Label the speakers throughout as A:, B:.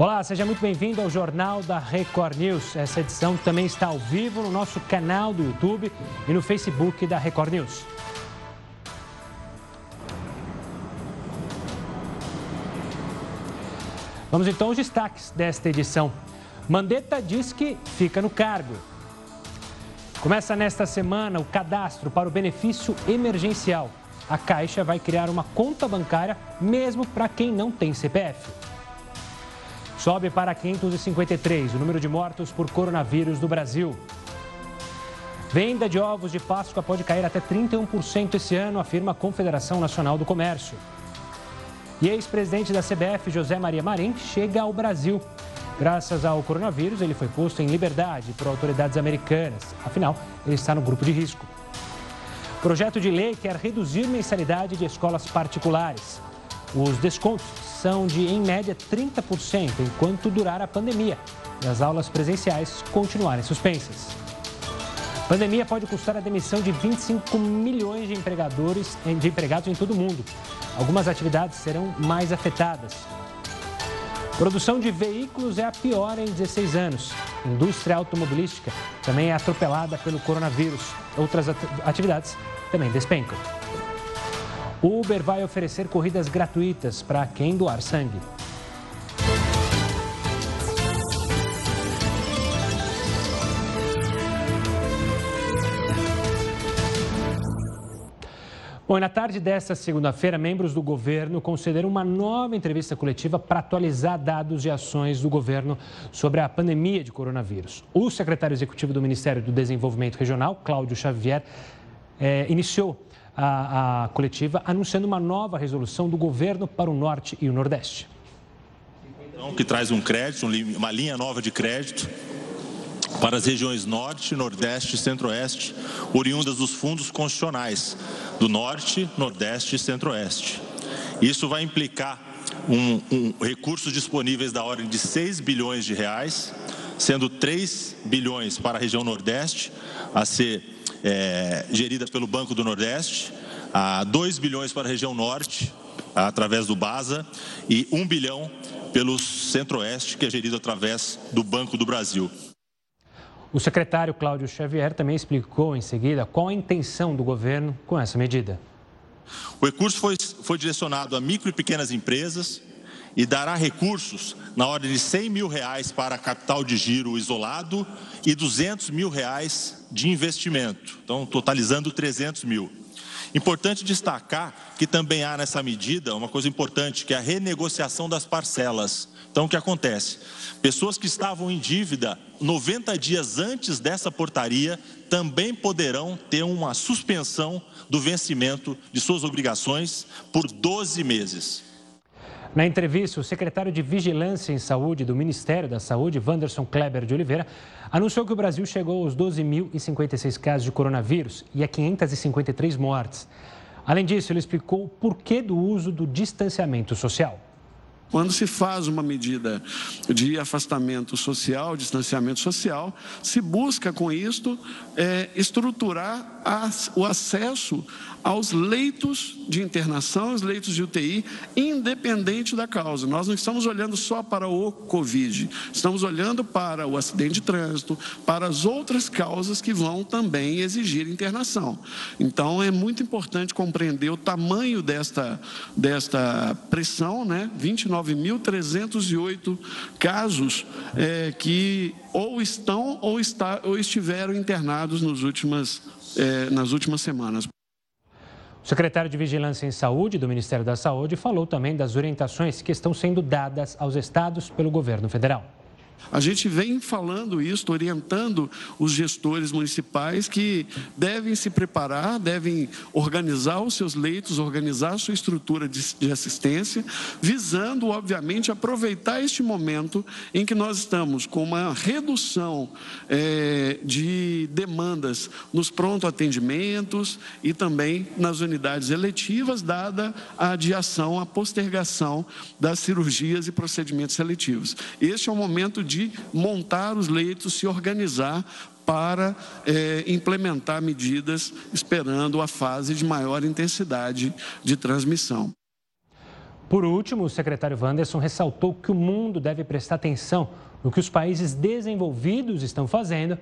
A: Olá, seja muito bem-vindo ao Jornal da Record News. Essa edição também está ao vivo no nosso canal do YouTube e no Facebook da Record News. Vamos então aos destaques desta edição. Mandetta diz que fica no cargo. Começa nesta semana o cadastro para o benefício emergencial. A Caixa vai criar uma conta bancária mesmo para quem não tem CPF. Sobe para 553 o número de mortos por coronavírus no Brasil. Venda de ovos de Páscoa pode cair até 31% esse ano, afirma a Confederação Nacional do Comércio. E ex-presidente da CBF, José Maria Marim, chega ao Brasil. Graças ao coronavírus, ele foi posto em liberdade por autoridades americanas. Afinal, ele está no grupo de risco. Projeto de lei quer reduzir mensalidade de escolas particulares. Os descontos são de, em média, 30% enquanto durar a pandemia e as aulas presenciais continuarem suspensas. A pandemia pode custar a demissão de 25 milhões de empregadores, de empregados em todo o mundo. Algumas atividades serão mais afetadas. Produção de veículos é a pior em 16 anos. Indústria automobilística também é atropelada pelo coronavírus. Outras atividades também despencam. O Uber vai oferecer corridas gratuitas para quem doar sangue. Bom, na tarde desta segunda-feira, membros do governo concederam uma nova entrevista coletiva para atualizar dados e ações do governo sobre a pandemia de coronavírus. O secretário executivo do Ministério do Desenvolvimento Regional, Cláudio Xavier, eh, iniciou a, a coletiva anunciando uma nova resolução do governo para o Norte e o Nordeste.
B: Que traz um crédito, uma linha nova de crédito para as regiões Norte, Nordeste e Centro-Oeste, oriundas dos fundos constitucionais do Norte, Nordeste e Centro-Oeste. Isso vai implicar um, um, recursos disponíveis da ordem de 6 bilhões de reais, sendo 3 bilhões para a região Nordeste, a ser é, gerida pelo Banco do Nordeste, a 2 bilhões para a região Norte, através do BASA, e 1 bilhão pelo Centro-Oeste, que é gerido através do Banco do Brasil.
A: O secretário Cláudio Xavier também explicou em seguida qual a intenção do governo com essa medida.
B: O recurso foi, foi direcionado a micro e pequenas empresas e dará recursos na ordem de 100 mil reais para capital de giro isolado e 200 mil reais de investimento, então totalizando 300 mil. Importante destacar que também há nessa medida uma coisa importante, que é a renegociação das parcelas. Então, o que acontece? Pessoas que estavam em dívida 90 dias antes dessa portaria também poderão ter uma suspensão do vencimento de suas obrigações por 12 meses.
A: Na entrevista, o secretário de Vigilância em Saúde do Ministério da Saúde, Wanderson Kleber de Oliveira, anunciou que o Brasil chegou aos 12.056 casos de coronavírus e a 553 mortes. Além disso, ele explicou o porquê do uso do distanciamento social.
C: Quando se faz uma medida de afastamento social, distanciamento social, se busca com isto é, estruturar as, o acesso aos leitos de internação, aos leitos de UTI, independente da causa. Nós não estamos olhando só para o Covid, estamos olhando para o acidente de trânsito, para as outras causas que vão também exigir internação. Então, é muito importante compreender o tamanho desta, desta pressão, né? 29.308 casos é, que ou estão ou, está, ou estiveram internados nos últimas, é, nas últimas semanas.
A: O secretário de Vigilância em Saúde do Ministério da Saúde falou também das orientações que estão sendo dadas aos estados pelo governo federal.
C: A gente vem falando isso, orientando os gestores municipais que devem se preparar, devem organizar os seus leitos, organizar a sua estrutura de, de assistência, visando, obviamente, aproveitar este momento em que nós estamos com uma redução é, de demandas nos pronto atendimentos e também nas unidades eletivas, dada a adiação, a postergação das cirurgias e procedimentos seletivos. Este é o momento de montar os leitos, se organizar para é, implementar medidas esperando a fase de maior intensidade de transmissão.
A: Por último, o secretário Wanderson ressaltou que o mundo deve prestar atenção no que os países desenvolvidos estão fazendo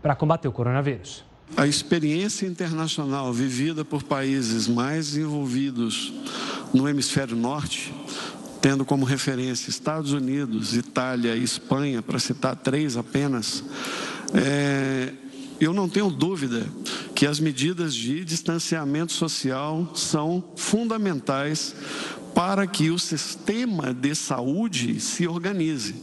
A: para combater o coronavírus.
C: A experiência internacional vivida por países mais desenvolvidos no hemisfério norte, tendo como referência Estados Unidos, Itália e Espanha, para citar três apenas, é, eu não tenho dúvida que as medidas de distanciamento social são fundamentais para que o sistema de saúde se organize.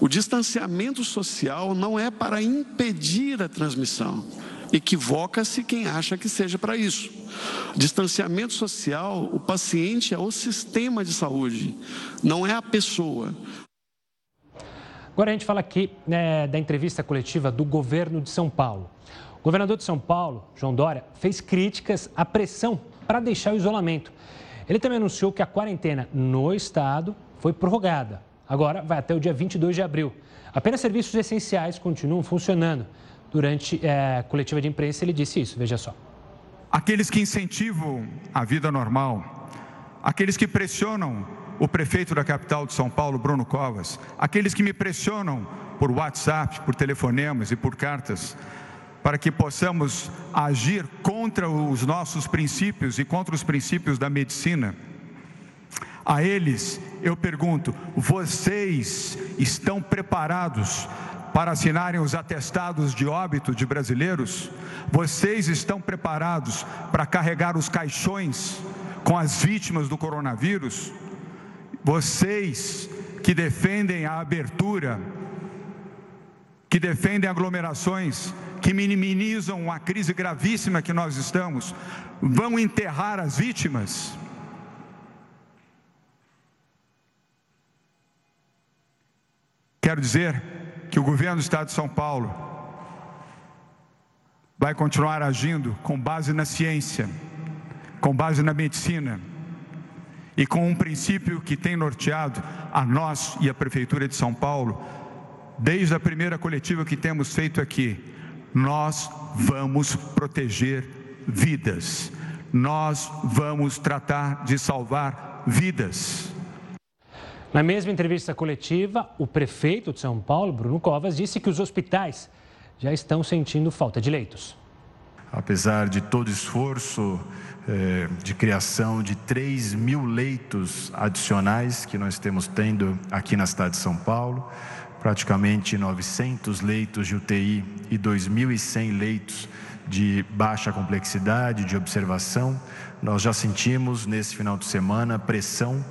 C: O distanciamento social não é para impedir a transmissão. Equivoca-se quem acha que seja para isso. Distanciamento social, o paciente é o sistema de saúde, não é a pessoa.
A: Agora a gente fala aqui né, da entrevista coletiva do governo de São Paulo. O governador de São Paulo, João Dória, fez críticas à pressão para deixar o isolamento. Ele também anunciou que a quarentena no estado foi prorrogada. Agora vai até o dia 22 de abril. Apenas serviços essenciais continuam funcionando. Durante é, coletiva de imprensa, ele disse isso, veja só.
D: Aqueles que incentivam a vida normal, aqueles que pressionam o prefeito da capital de São Paulo, Bruno Covas, aqueles que me pressionam por WhatsApp, por telefonemas e por cartas, para que possamos agir contra os nossos princípios e contra os princípios da medicina. A eles eu pergunto: vocês estão preparados para assinarem os atestados de óbito de brasileiros? Vocês estão preparados para carregar os caixões com as vítimas do coronavírus? Vocês que defendem a abertura, que defendem aglomerações, que minimizam a crise gravíssima que nós estamos, vão enterrar as vítimas? Quero dizer que o governo do Estado de São Paulo vai continuar agindo com base na ciência, com base na medicina e com um princípio que tem norteado a nós e a Prefeitura de São Paulo, desde a primeira coletiva que temos feito aqui, nós vamos proteger vidas, nós vamos tratar de salvar vidas.
A: Na mesma entrevista coletiva, o prefeito de São Paulo, Bruno Covas, disse que os hospitais já estão sentindo falta de leitos.
E: Apesar de todo esforço é, de criação de 3 mil leitos adicionais que nós temos tendo aqui na cidade de São Paulo, praticamente 900 leitos de UTI e 2.100 leitos de baixa complexidade, de observação. Nós já sentimos nesse final de semana pressão,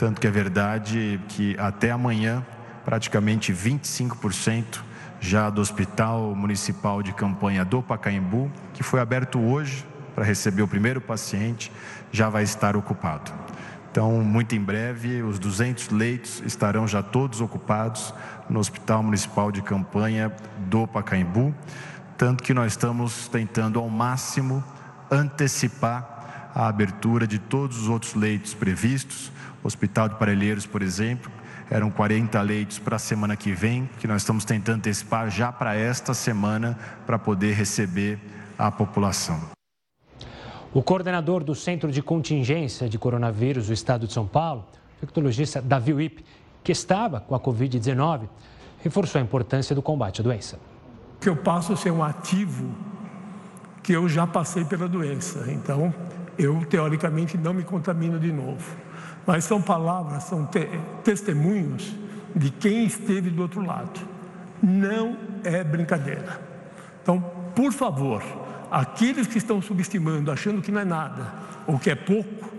E: tanto que é verdade que até amanhã, praticamente 25% já do Hospital Municipal de Campanha do Pacaembu, que foi aberto hoje para receber o primeiro paciente, já vai estar ocupado. Então, muito em breve, os 200 leitos estarão já todos ocupados no Hospital Municipal de Campanha do Pacaembu, tanto que nós estamos tentando ao máximo antecipar a abertura de todos os outros leitos previstos. Hospital de Parelheiros, por exemplo, eram 40 leitos para a semana que vem, que nós estamos tentando antecipar já para esta semana, para poder receber a população.
A: O coordenador do Centro de Contingência de Coronavírus do Estado de São Paulo, o infectologista Davi Wip, que estava com a Covid-19, reforçou a importância do combate à doença.
F: Que eu passo a ser um ativo que eu já passei pela doença, então eu teoricamente não me contamino de novo mas são palavras, são te testemunhos de quem esteve do outro lado. Não é brincadeira. Então, por favor, aqueles que estão subestimando, achando que não é nada ou que é pouco,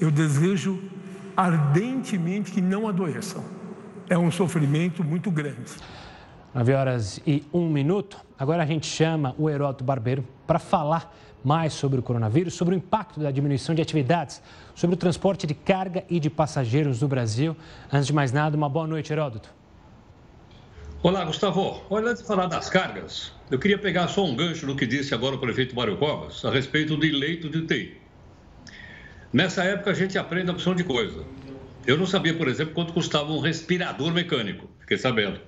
F: eu desejo ardentemente que não adoeçam. É um sofrimento muito grande.
A: 9 horas e um minuto. Agora a gente chama o Heródoto Barbeiro para falar mais sobre o coronavírus, sobre o impacto da diminuição de atividades, sobre o transporte de carga e de passageiros no Brasil. Antes de mais nada, uma boa noite, Heródoto.
G: Olá, Gustavo. Olha, antes de falar das cargas, eu queria pegar só um gancho no que disse agora o prefeito Mário Covas a respeito de leito de UTI. Nessa época a gente aprende a opção de coisa. Eu não sabia, por exemplo, quanto custava um respirador mecânico, fiquei sabendo.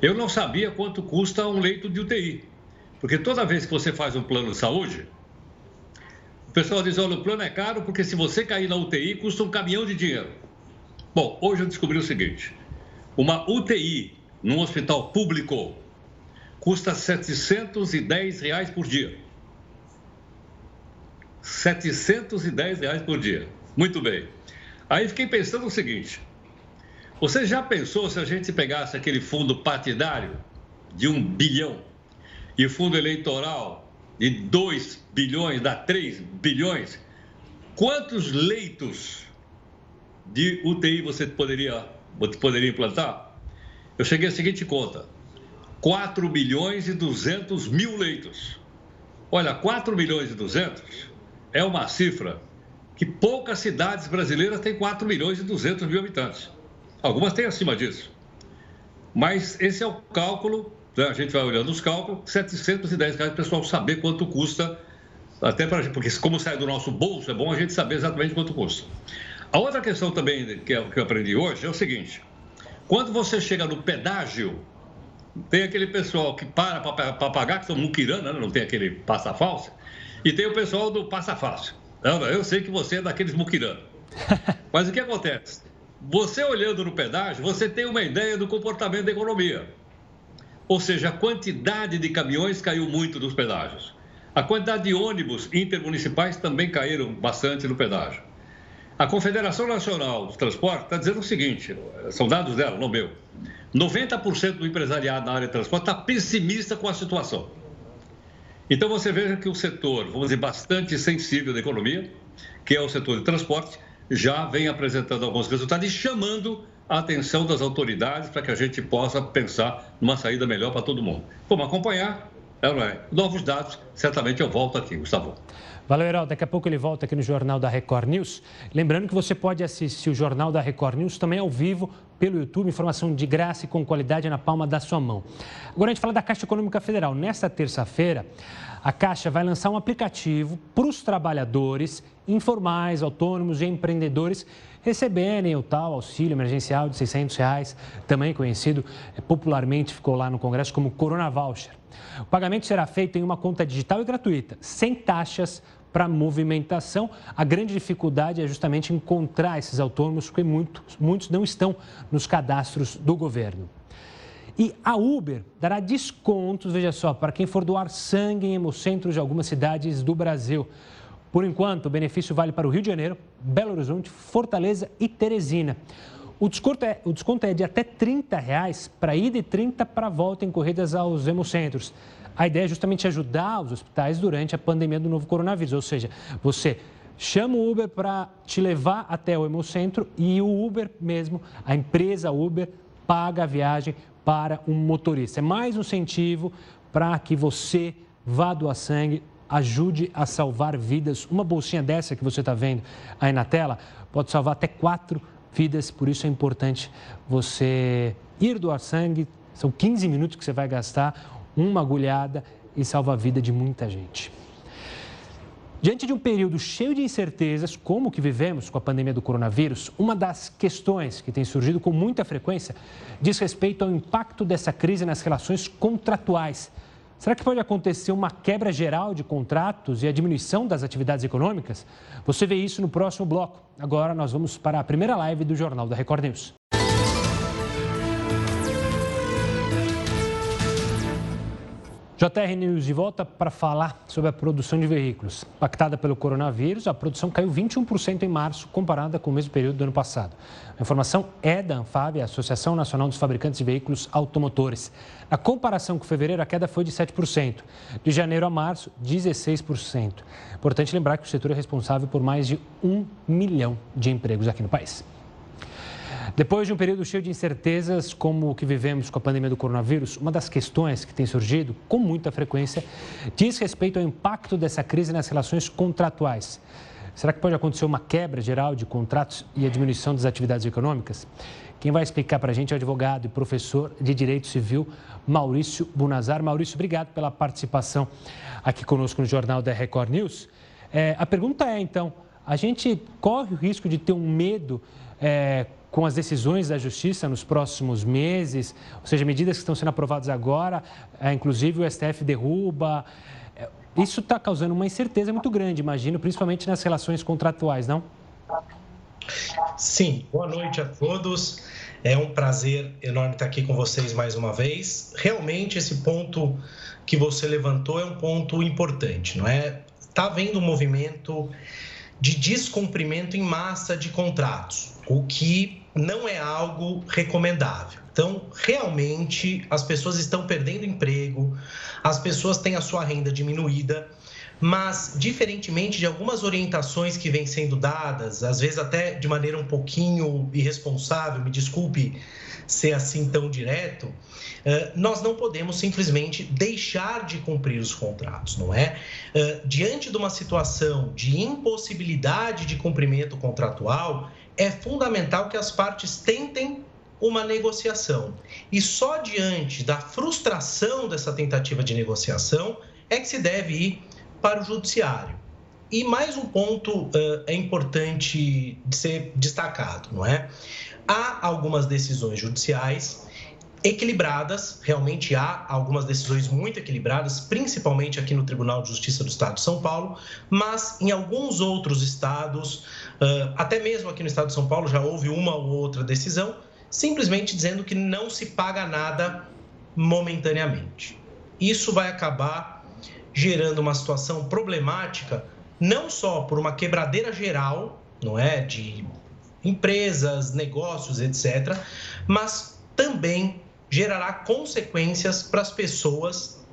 G: Eu não sabia quanto custa um leito de UTI. Porque toda vez que você faz um plano de saúde, pessoal diz: olha, o plano é caro porque se você cair na UTI custa um caminhão de dinheiro. Bom, hoje eu descobri o seguinte: uma UTI num hospital público custa 710 reais por dia. 710 reais por dia. Muito bem. Aí fiquei pensando o seguinte: você já pensou se a gente pegasse aquele fundo partidário de um bilhão e fundo eleitoral de 2 bilhões, dá 3 bilhões? Quantos leitos de UTI você poderia, poderia implantar? Eu cheguei à seguinte conta: 4 bilhões e 200 mil leitos. Olha, 4 milhões e 200 é uma cifra que poucas cidades brasileiras têm 4 milhões e 200 mil habitantes. Algumas têm acima disso. Mas esse é o cálculo, né? a gente vai olhando os cálculos, 710 reais para o pessoal saber quanto custa, até para porque como sai do nosso bolso, é bom a gente saber exatamente quanto custa. A outra questão também que eu aprendi hoje é o seguinte: quando você chega no pedágio, tem aquele pessoal que para para pagar, que são muquirana, né? não tem aquele passa falsa, e tem o pessoal do passa fácil. Eu sei que você é daqueles muquirana. Mas o que acontece? Você olhando no pedágio, você tem uma ideia do comportamento da economia. Ou seja, a quantidade de caminhões caiu muito nos pedágios. A quantidade de ônibus intermunicipais também caíram bastante no pedágio. A Confederação Nacional do Transporte está dizendo o seguinte: são dados dela, não meu. 90% do empresariado na área de transporte está pessimista com a situação. Então você veja que o setor, vamos dizer, bastante sensível da economia, que é o setor de transporte, já vem apresentando alguns resultados e chamando a atenção das autoridades para que a gente possa pensar numa saída melhor para todo mundo. Vamos acompanhar, é, é? Novos dados, certamente eu volto aqui, Gustavo.
A: Valeu, Heral. Daqui a pouco ele volta aqui no Jornal da Record News. Lembrando que você pode assistir o Jornal da Record News também ao vivo pelo YouTube, informação de graça e com qualidade na palma da sua mão. Agora a gente fala da Caixa Econômica Federal. Nesta terça-feira, a Caixa vai lançar um aplicativo para os trabalhadores informais, autônomos e empreendedores receberem o tal auxílio emergencial de 600 reais, também conhecido eh, popularmente, ficou lá no Congresso como Corona Voucher. O pagamento será feito em uma conta digital e gratuita, sem taxas para movimentação. A grande dificuldade é justamente encontrar esses autônomos, porque muitos, muitos não estão nos cadastros do governo. E a Uber dará descontos, veja só, para quem for doar sangue em hemocentros de algumas cidades do Brasil. Por enquanto, o benefício vale para o Rio de Janeiro, Belo Horizonte, Fortaleza e Teresina. O desconto é, o desconto é de até 30 reais para ida e 30 para volta em corridas aos hemocentros. A ideia é justamente ajudar os hospitais durante a pandemia do novo coronavírus, ou seja, você chama o Uber para te levar até o hemocentro e o Uber mesmo, a empresa Uber, paga a viagem para um motorista. É mais um incentivo para que você vá doar sangue, ajude a salvar vidas. Uma bolsinha dessa que você está vendo aí na tela pode salvar até quatro vidas, por isso é importante você ir doar sangue. São 15 minutos que você vai gastar, uma agulhada e salva a vida de muita gente. Diante de um período cheio de incertezas, como o que vivemos com a pandemia do coronavírus, uma das questões que tem surgido com muita frequência diz respeito ao impacto dessa crise nas relações contratuais. Será que pode acontecer uma quebra geral de contratos e a diminuição das atividades econômicas? Você vê isso no próximo bloco. Agora nós vamos para a primeira live do Jornal da Record News. JR News de volta para falar sobre a produção de veículos. Impactada pelo coronavírus, a produção caiu 21% em março, comparada com o mesmo período do ano passado. A informação é da Anfab, a Associação Nacional dos Fabricantes de Veículos Automotores. Na comparação com fevereiro, a queda foi de 7%. De janeiro a março, 16%. Importante lembrar que o setor é responsável por mais de um milhão de empregos aqui no país. Depois de um período cheio de incertezas, como o que vivemos com a pandemia do coronavírus, uma das questões que tem surgido com muita frequência diz respeito ao impacto dessa crise nas relações contratuais. Será que pode acontecer uma quebra geral de contratos e a diminuição das atividades econômicas? Quem vai explicar para a gente é o advogado e professor de Direito Civil, Maurício Bunazar. Maurício, obrigado pela participação aqui conosco no Jornal da Record News. É, a pergunta é, então, a gente corre o risco de ter um medo é, com as decisões da Justiça nos próximos meses, ou seja, medidas que estão sendo aprovadas agora, é, inclusive o STF derruba. Isso está causando uma incerteza muito grande, imagino, principalmente nas relações contratuais, não?
H: Sim, boa noite a todos. É um prazer enorme estar aqui com vocês mais uma vez. Realmente, esse ponto que você levantou é um ponto importante, não é? Está havendo um movimento de descumprimento em massa de contratos, o que não é algo recomendável. Então, realmente, as pessoas estão perdendo emprego, as pessoas têm a sua renda diminuída, mas, diferentemente de algumas orientações que vêm sendo dadas, às vezes até de maneira um pouquinho irresponsável, me desculpe ser assim tão direto, eh, nós não podemos simplesmente deixar de cumprir os contratos, não é? Eh, diante de uma situação de impossibilidade de cumprimento contratual, é fundamental que as partes tentem uma negociação. E só diante da frustração dessa tentativa de negociação é que se deve ir para o judiciário. E mais um ponto uh, é importante de ser destacado, não é? Há algumas decisões judiciais equilibradas, realmente há algumas decisões muito equilibradas, principalmente aqui no Tribunal de Justiça do Estado de São Paulo, mas em alguns outros estados, uh, até mesmo aqui no Estado de São Paulo, já houve uma ou outra decisão simplesmente dizendo que não se paga nada momentaneamente. Isso vai acabar gerando uma situação problemática, não só por uma quebradeira geral, não é, de empresas, negócios, etc., mas também gerará consequências para as pessoas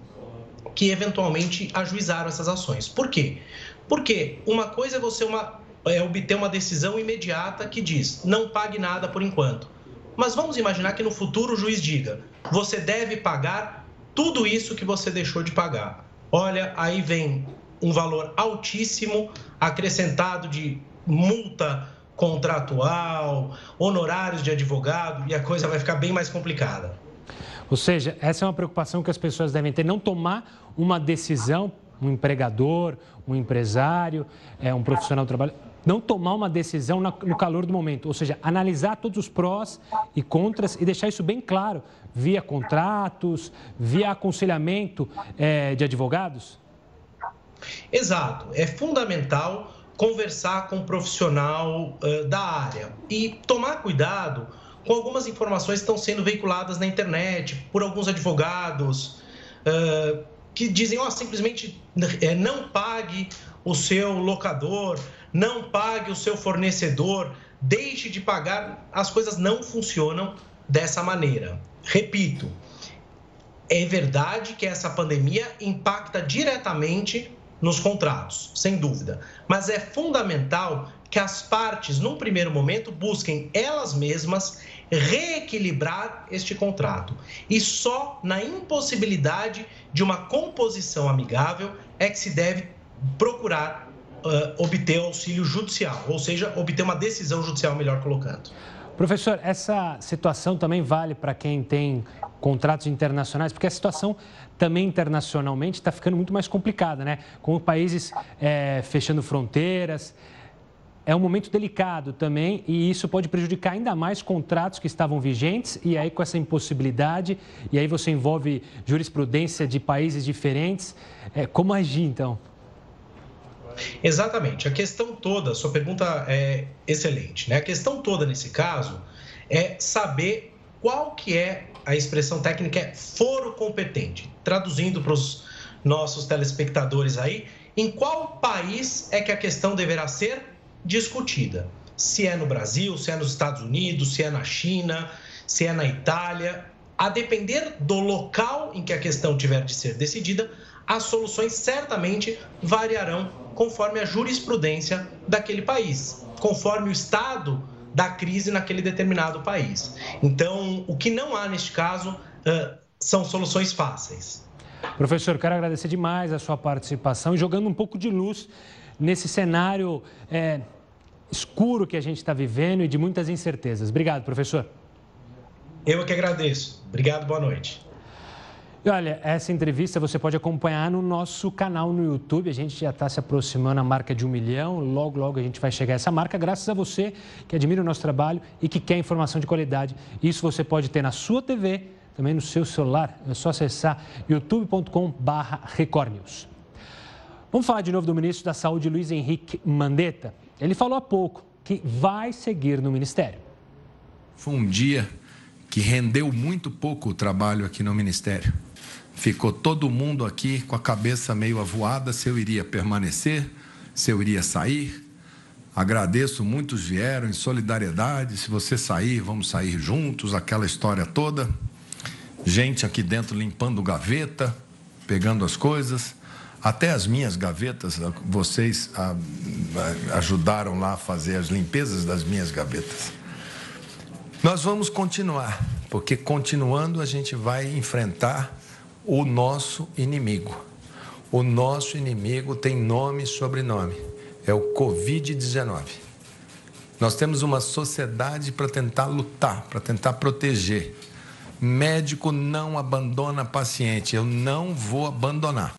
H: que eventualmente ajuizaram essas ações. Por quê? Porque uma coisa é você uma, é obter uma decisão imediata que diz não pague nada por enquanto. Mas vamos imaginar que no futuro o juiz diga: você deve pagar tudo isso que você deixou de pagar. Olha, aí vem um valor altíssimo acrescentado de multa contratual, honorários de advogado e a coisa vai ficar bem mais complicada.
A: Ou seja, essa é uma preocupação que as pessoas devem ter, não tomar uma decisão, um empregador, um empresário, é, um profissional do trabalho, não tomar uma decisão no calor do momento, ou seja, analisar todos os prós e contras e deixar isso bem claro via contratos, via aconselhamento é, de advogados?
H: Exato. É fundamental conversar com um profissional uh, da área e tomar cuidado com algumas informações que estão sendo veiculadas na internet por alguns advogados uh, que dizem, ó, oh, simplesmente não pague o seu locador, não pague o seu fornecedor, deixe de pagar. As coisas não funcionam dessa maneira. Repito, é verdade que essa pandemia impacta diretamente nos contratos, sem dúvida, mas é fundamental que as partes, num primeiro momento, busquem elas mesmas reequilibrar este contrato. E só na impossibilidade de uma composição amigável é que se deve procurar uh, obter auxílio judicial, ou seja, obter uma decisão judicial, melhor colocando.
A: Professor, essa situação também vale para quem tem contratos internacionais, porque a situação também internacionalmente está ficando muito mais complicada, né? Com países é, fechando fronteiras. É um momento delicado também e isso pode prejudicar ainda mais contratos que estavam vigentes e aí com essa impossibilidade, e aí você envolve jurisprudência de países diferentes. É, como agir então?
H: Exatamente. A questão toda, sua pergunta é excelente, né? A questão toda nesse caso é saber qual que é a expressão técnica é foro competente. Traduzindo para os nossos telespectadores aí, em qual país é que a questão deverá ser discutida? Se é no Brasil, se é nos Estados Unidos, se é na China, se é na Itália. A depender do local em que a questão tiver de ser decidida, as soluções certamente variarão conforme a jurisprudência daquele país, conforme o estado da crise naquele determinado país. Então, o que não há neste caso são soluções fáceis.
A: Professor, quero agradecer demais a sua participação e jogando um pouco de luz nesse cenário é, escuro que a gente está vivendo e de muitas incertezas. Obrigado, professor.
H: Eu é que agradeço. Obrigado, boa noite.
A: E olha, essa entrevista você pode acompanhar no nosso canal no YouTube. A gente já está se aproximando a marca de um milhão. Logo, logo a gente vai chegar a essa marca, graças a você que admira o nosso trabalho e que quer informação de qualidade. Isso você pode ter na sua TV, também no seu celular. É só acessar youtube.com/recordnews. Vamos falar de novo do ministro da Saúde, Luiz Henrique Mandetta. Ele falou há pouco que vai seguir no ministério.
I: Foi um dia que rendeu muito pouco o trabalho aqui no ministério. Ficou todo mundo aqui com a cabeça meio avoada se eu iria permanecer, se eu iria sair. Agradeço, muitos vieram em solidariedade. Se você sair, vamos sair juntos, aquela história toda. Gente aqui dentro limpando gaveta, pegando as coisas. Até as minhas gavetas, vocês ajudaram lá a fazer as limpezas das minhas gavetas. Nós vamos continuar, porque continuando a gente vai enfrentar o nosso inimigo. O nosso inimigo tem nome e sobrenome. É o Covid-19. Nós temos uma sociedade para tentar lutar, para tentar proteger. Médico não abandona paciente. Eu não vou abandonar.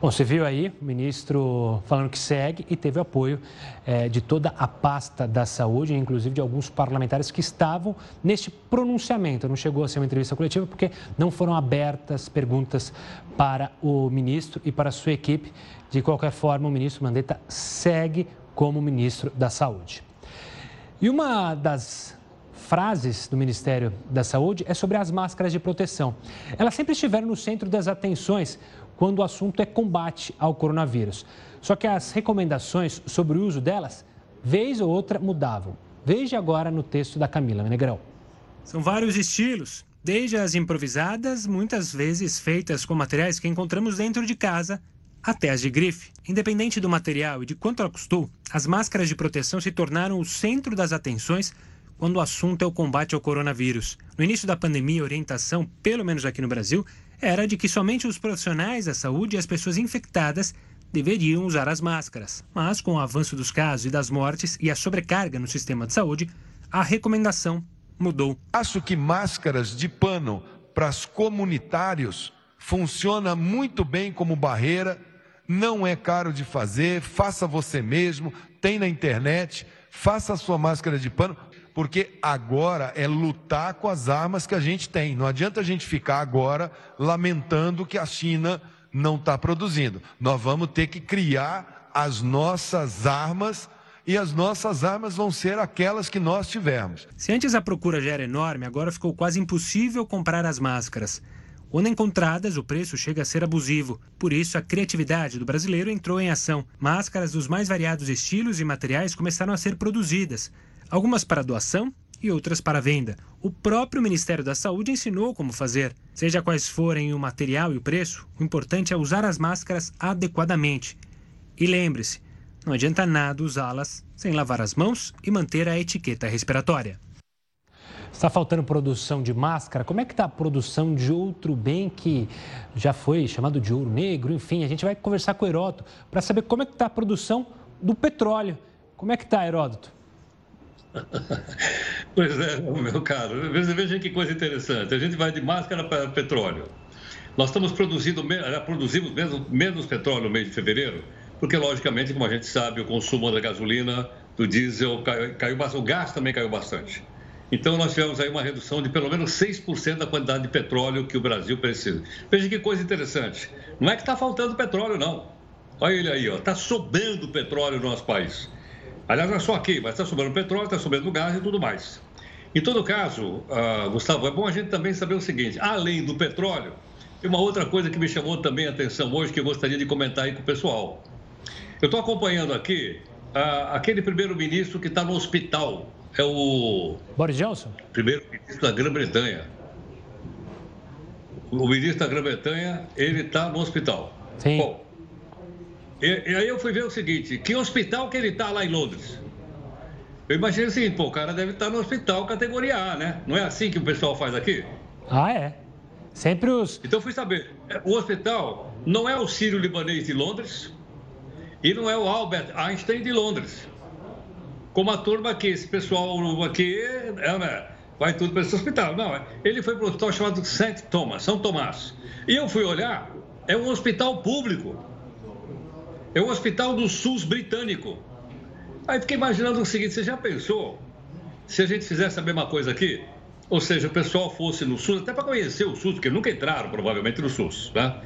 A: Bom, você viu aí o ministro falando que segue e teve apoio é, de toda a pasta da saúde, inclusive de alguns parlamentares que estavam neste pronunciamento. Não chegou a ser uma entrevista coletiva porque não foram abertas perguntas para o ministro e para a sua equipe. De qualquer forma, o ministro Mandetta segue como ministro da Saúde. E uma das frases do Ministério da Saúde é sobre as máscaras de proteção. Elas sempre estiveram no centro das atenções quando o assunto é combate ao coronavírus. Só que as recomendações sobre o uso delas, vez ou outra, mudavam. Veja agora no texto da Camila Menegrão.
J: São vários estilos, desde as improvisadas, muitas vezes feitas com materiais que encontramos dentro de casa, até as de grife. Independente do material e de quanto ela custou, as máscaras de proteção se tornaram o centro das atenções quando o assunto é o combate ao coronavírus. No início da pandemia, a orientação, pelo menos aqui no Brasil, era de que somente os profissionais da saúde e as pessoas infectadas deveriam usar as máscaras. Mas, com o avanço dos casos e das mortes e a sobrecarga no sistema de saúde, a recomendação mudou.
K: Acho que máscaras de pano para os comunitários funciona muito bem como barreira, não é caro de fazer, faça você mesmo, tem na internet, faça a sua máscara de pano porque agora é lutar com as armas que a gente tem. Não adianta a gente ficar agora lamentando que a China não está produzindo. Nós vamos ter que criar as nossas armas e as nossas armas vão ser aquelas que nós tivermos.
J: Se antes a procura já era enorme, agora ficou quase impossível comprar as máscaras. Quando encontradas, o preço chega a ser abusivo. Por isso, a criatividade do brasileiro entrou em ação. Máscaras dos mais variados estilos e materiais começaram a ser produzidas algumas para doação e outras para venda. O próprio Ministério da Saúde ensinou como fazer. Seja quais forem o material e o preço, o importante é usar as máscaras adequadamente. E lembre-se, não adianta nada usá-las sem lavar as mãos e manter a etiqueta respiratória.
A: Está faltando produção de máscara? Como é que está a produção de outro bem que já foi chamado de ouro negro? Enfim, a gente vai conversar com o Heródoto para saber como é que está a produção do petróleo. Como é que está, Heródoto?
G: pois é, meu caro. Veja, veja que coisa interessante. A gente vai de máscara para petróleo. Nós estamos produzindo, produzimos menos, menos petróleo no mês de fevereiro, porque, logicamente, como a gente sabe, o consumo da gasolina, do diesel caiu, caiu bastante, o gás também caiu bastante. Então, nós tivemos aí uma redução de pelo menos 6% da quantidade de petróleo que o Brasil precisa. Veja que coisa interessante. Não é que está faltando petróleo, não. Olha ele aí, está sobrando petróleo no nosso país. Aliás, não é só aqui, mas está sobrando petróleo, está sobrando gás e tudo mais. Em todo caso, uh, Gustavo, é bom a gente também saber o seguinte: além do petróleo, tem uma outra coisa que me chamou também a atenção hoje que eu gostaria de comentar aí com o pessoal. Eu estou acompanhando aqui uh, aquele primeiro-ministro que está no hospital. É o.
A: Boris Johnson?
G: Primeiro-ministro da Grã-Bretanha. O ministro da Grã-Bretanha, ele está no hospital.
A: Sim. Bom,
G: e, e, aí eu fui ver o seguinte, que hospital que ele está lá em Londres? Eu imaginei seguinte, pô, o cara deve estar tá no hospital categoria A, né? Não é assim que o pessoal faz aqui?
A: Ah, é. Sempre os...
G: Então eu fui saber, o hospital não é o Sírio-Libanês de Londres e não é o Albert Einstein de Londres. Como a turma aqui, esse pessoal aqui, é, né? vai tudo para esse hospital. Não, ele foi para um hospital chamado St. Thomas, São Tomás. E eu fui olhar, é um hospital público. É o Hospital do SUS britânico. Aí fiquei imaginando o seguinte: você já pensou se a gente fizesse a mesma coisa aqui? Ou seja, o pessoal fosse no SUS, até para conhecer o SUS, porque nunca entraram provavelmente no SUS, né?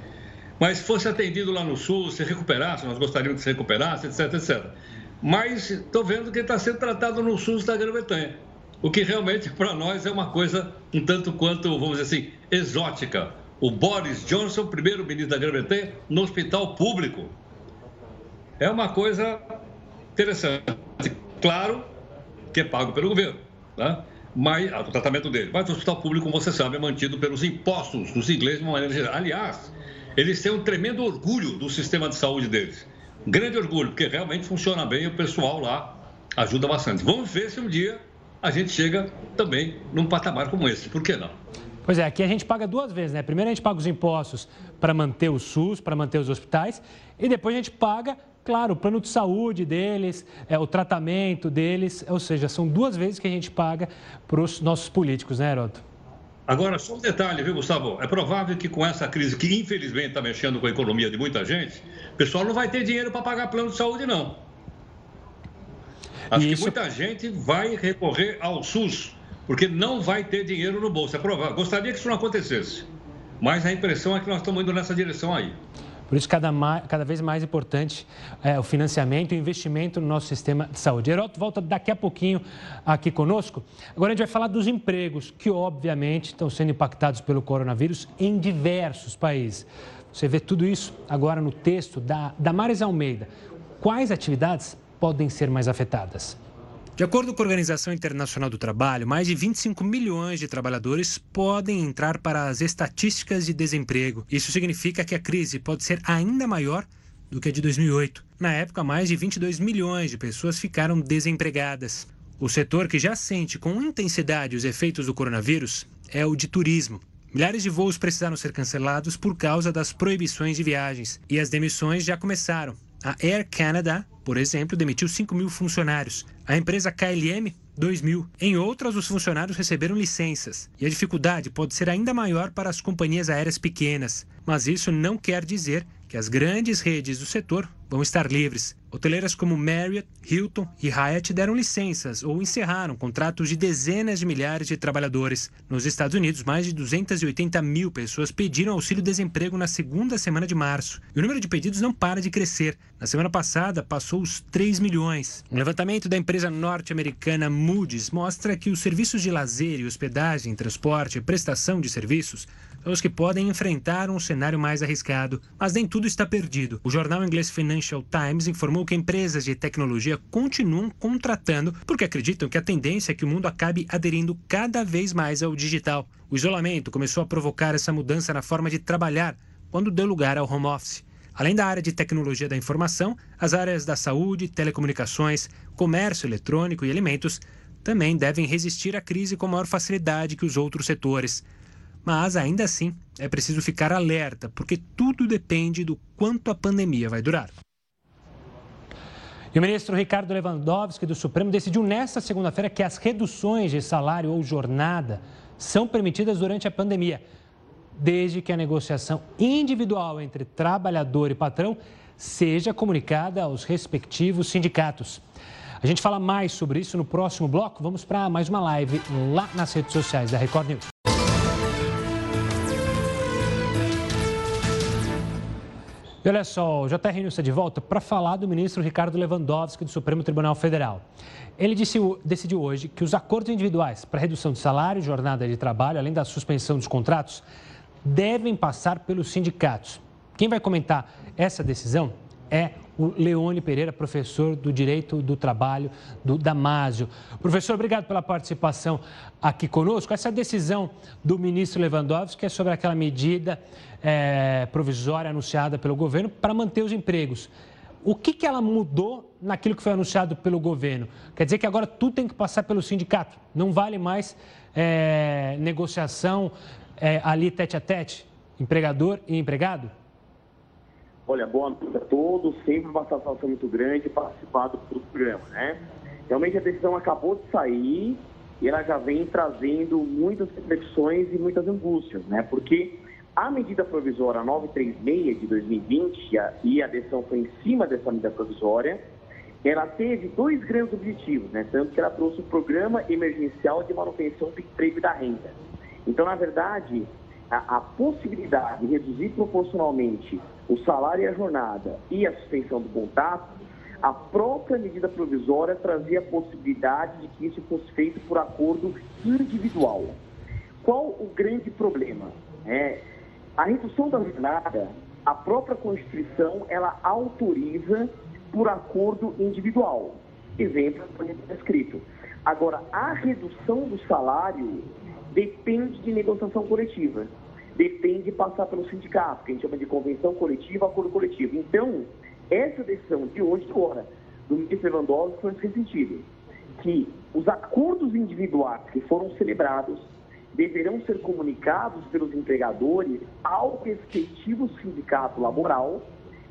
G: mas fosse atendido lá no Sul, se recuperasse, nós gostaríamos que se recuperasse, etc, etc. Mas estou vendo que está sendo tratado no SUS da Grã-Bretanha, o que realmente para nós é uma coisa um tanto quanto, vamos dizer assim, exótica. O Boris Johnson, primeiro-ministro da Grã-Bretanha, no hospital público. É uma coisa interessante. Claro que é pago pelo governo, tá? mas o tratamento dele. Mas o hospital público, como você sabe, é mantido pelos impostos dos ingleses de uma maneira geral. Aliás, eles têm um tremendo orgulho do sistema de saúde deles. Um grande orgulho, porque realmente funciona bem e o pessoal lá ajuda bastante. Vamos ver se um dia a gente chega também num patamar como esse. Por que não?
A: Pois é, aqui a gente paga duas vezes, né? Primeiro a gente paga os impostos para manter o SUS, para manter os hospitais, e depois a gente paga, claro, o plano de saúde deles, é, o tratamento deles, ou seja, são duas vezes que a gente paga para os nossos políticos, né, Heroto?
G: Agora, só um detalhe, viu, Gustavo? É provável que com essa crise, que infelizmente está mexendo com a economia de muita gente, o pessoal não vai ter dinheiro para pagar plano de saúde, não. Acho Isso... que muita gente vai recorrer ao SUS, porque não vai ter dinheiro no bolso. É provável. Gostaria que isso não acontecesse. Mas a impressão é que nós estamos indo nessa direção aí.
A: Por isso, cada, cada vez mais importante é o financiamento e o investimento no nosso sistema de saúde. Heroto volta daqui a pouquinho aqui conosco. Agora a gente vai falar dos empregos, que obviamente estão sendo impactados pelo coronavírus em diversos países. Você vê tudo isso agora no texto da Damares Almeida. Quais atividades podem ser mais afetadas?
J: De acordo com a Organização Internacional do Trabalho, mais de 25 milhões de trabalhadores podem entrar para as estatísticas de desemprego. Isso significa que a crise pode ser ainda maior do que a de 2008. Na época, mais de 22 milhões de pessoas ficaram desempregadas. O setor que já sente com intensidade os efeitos do coronavírus é o de turismo. Milhares de voos precisaram ser cancelados por causa das proibições de viagens e as demissões já começaram. A Air Canada, por exemplo, demitiu 5 mil funcionários. A empresa KLM, 2 mil. Em outras, os funcionários receberam licenças. E a dificuldade pode ser ainda maior para as companhias aéreas pequenas. Mas isso não quer dizer que as grandes redes do setor vão estar livres. Hoteleiras como Marriott, Hilton e Hyatt deram licenças ou encerraram contratos de dezenas de milhares de trabalhadores. Nos Estados Unidos, mais de 280 mil pessoas pediram auxílio-desemprego na segunda semana de março. E o número de pedidos não para de crescer. Na semana passada, passou os 3 milhões. Um levantamento da empresa norte-americana Moody's mostra que os serviços de lazer e hospedagem, transporte e prestação de serviços os que podem enfrentar um cenário mais arriscado. Mas nem tudo está perdido. O jornal inglês Financial Times informou que empresas de tecnologia continuam contratando porque acreditam que a tendência é que o mundo acabe aderindo cada vez mais ao digital. O isolamento começou a provocar essa mudança na forma de trabalhar quando deu lugar ao home office. Além da área de tecnologia da informação, as áreas da saúde, telecomunicações, comércio eletrônico e alimentos também devem resistir à crise com maior facilidade que os outros setores. Mas ainda assim, é preciso ficar alerta, porque tudo depende do quanto a pandemia vai durar.
A: E o ministro Ricardo Lewandowski do Supremo decidiu nesta segunda-feira que as reduções de salário ou jornada são permitidas durante a pandemia, desde que a negociação individual entre trabalhador e patrão seja comunicada aos respectivos sindicatos. A gente fala mais sobre isso no próximo bloco. Vamos para mais uma live lá nas redes sociais da Record News. E olha só, o JR News está de volta para falar do ministro Ricardo Lewandowski do Supremo Tribunal Federal. Ele disse, decidiu hoje que os acordos individuais para redução de salário e jornada de trabalho, além da suspensão dos contratos, devem passar pelos sindicatos. Quem vai comentar essa decisão é o Leone Pereira, professor do Direito do Trabalho do Damásio. Professor, obrigado pela participação aqui conosco. Essa decisão do ministro Lewandowski é sobre aquela medida é, provisória anunciada pelo governo para manter os empregos. O que, que ela mudou naquilo que foi anunciado pelo governo? Quer dizer que agora tudo tem que passar pelo sindicato, não vale mais é, negociação é, ali tete a tete, empregador e empregado?
L: Olha, boa noite a todos. Sempre uma satisfação muito grande participar do programa, né? Realmente a decisão acabou de sair e ela já vem trazendo muitas reflexões e muitas angústias, né? Porque a medida provisória 936 de 2020 e a decisão foi em cima dessa medida provisória, ela teve dois grandes objetivos, né? Tanto que ela trouxe o Programa Emergencial de Manutenção do Emprego e da Renda. Então, na verdade, a, a possibilidade de reduzir proporcionalmente o salário e a jornada e a suspensão do contato, a própria medida provisória trazia a possibilidade de que isso fosse feito por acordo individual. Qual o grande problema? É, a redução da jornada, a própria Constituição, ela autoriza por acordo individual. Exemplo, exemplo, escrito. Agora, a redução do salário depende de negociação coletiva. Depende de passar pelo sindicato, que a gente chama de convenção coletiva, acordo coletivo. Então, essa decisão de hoje, agora, do ministro Lewandowski foi nesse sentido, que os acordos individuais que foram celebrados deverão ser comunicados pelos empregadores ao respectivo sindicato laboral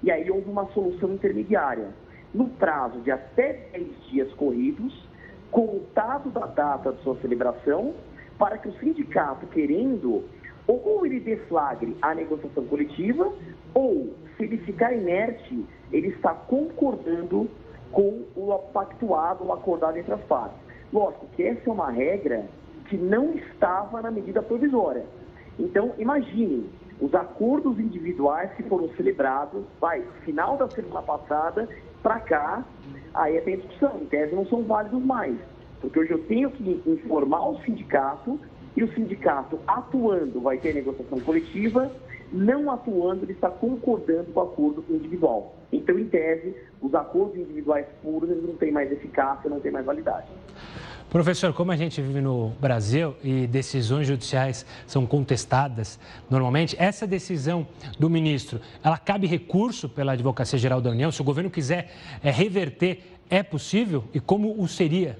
L: e aí houve uma solução intermediária. No prazo de até 10 dias corridos, contado da data de sua celebração, para que o sindicato, querendo, ou ele deflagre a negociação coletiva, ou, se ele ficar inerte, ele está concordando com o pactuado, o acordado entre as partes. Lógico que essa é uma regra que não estava na medida provisória. Então, imagine os acordos individuais que foram celebrados, vai, final da semana passada para cá, aí é tem discussão, em tese não são válidos mais. Porque hoje eu tenho que informar o sindicato e o sindicato atuando vai ter negociação coletiva, não atuando ele está concordando com o acordo individual. Então, em tese, os acordos individuais puros não têm mais eficácia, não têm mais validade.
A: Professor, como a gente vive no Brasil e decisões judiciais são contestadas normalmente, essa decisão do ministro, ela cabe recurso pela Advocacia Geral da União? Se o governo quiser é, reverter, é possível? E como o seria?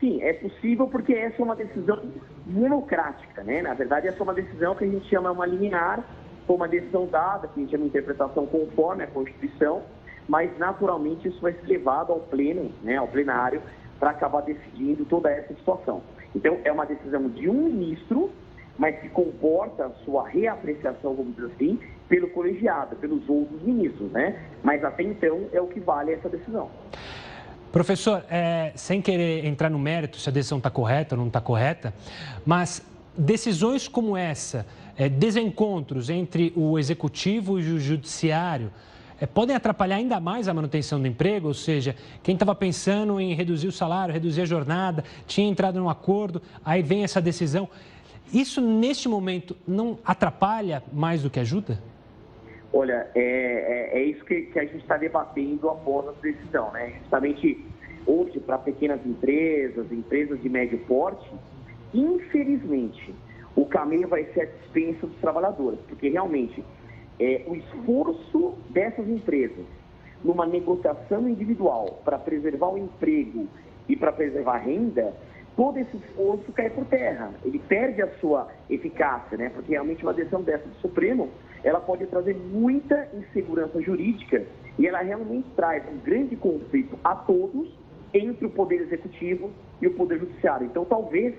L: Sim, é possível porque essa é uma decisão monocrática, né? Na verdade, essa é uma decisão que a gente chama uma liminar, foi uma decisão dada, que a gente chama de interpretação conforme a Constituição, mas naturalmente isso vai ser levado ao pleno, né, ao plenário, para acabar decidindo toda essa situação. Então, é uma decisão de um ministro, mas que comporta a sua reapreciação, vamos dizer assim, pelo colegiado, pelos outros ministros, né? Mas até então é o que vale essa decisão.
A: Professor, é, sem querer entrar no mérito se a decisão está correta ou não está correta, mas decisões como essa, é, desencontros entre o executivo e o judiciário, é, podem atrapalhar ainda mais a manutenção do emprego, ou seja, quem estava pensando em reduzir o salário, reduzir a jornada, tinha entrado num acordo, aí vem essa decisão. Isso, neste momento, não atrapalha mais do que ajuda?
L: Olha, é, é, é isso que, que, a gente está debatendo após a decisão, né? Justamente hoje, para pequenas empresas, empresas de médio porte, infelizmente, o caminho vai ser a dispensa dos trabalhadores, porque realmente é, o esforço dessas empresas numa negociação individual para preservar o emprego e para preservar a renda, todo esse esforço cai por terra. Ele perde a sua eficácia, né? Porque realmente uma decisão dessa do Supremo, ela pode trazer muita insegurança jurídica e ela realmente traz um grande conflito a todos entre o Poder Executivo e o Poder Judiciário. Então, talvez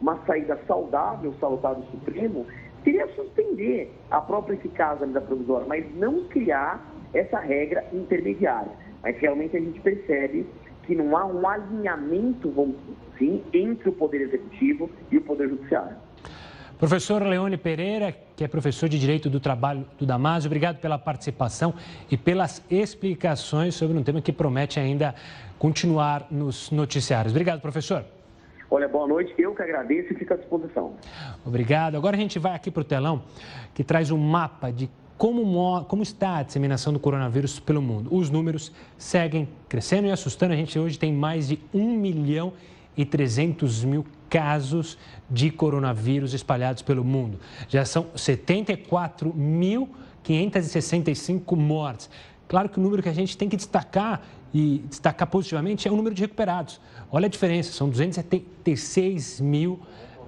L: uma saída saudável, salutar do Supremo, seria suspender a própria eficácia da provisória, mas não criar essa regra intermediária. Mas realmente a gente percebe que não há um alinhamento, vamos dizer assim, entre o Poder Executivo e o Poder Judiciário.
A: Professor Leone Pereira, que é professor de Direito do Trabalho do Damásio, obrigado pela participação e pelas explicações sobre um tema que promete ainda continuar nos noticiários. Obrigado, professor.
L: Olha, boa noite. Eu que agradeço e fico à disposição.
A: Obrigado. Agora a gente vai aqui para o telão que traz um mapa de como, como está a disseminação do coronavírus pelo mundo. Os números seguem crescendo e assustando. A gente hoje tem mais de 1 milhão e 300 mil casos de coronavírus espalhados pelo mundo. Já são 74.565 mortes. Claro que o número que a gente tem que destacar e destacar positivamente é o número de recuperados. Olha a diferença, são 276 mil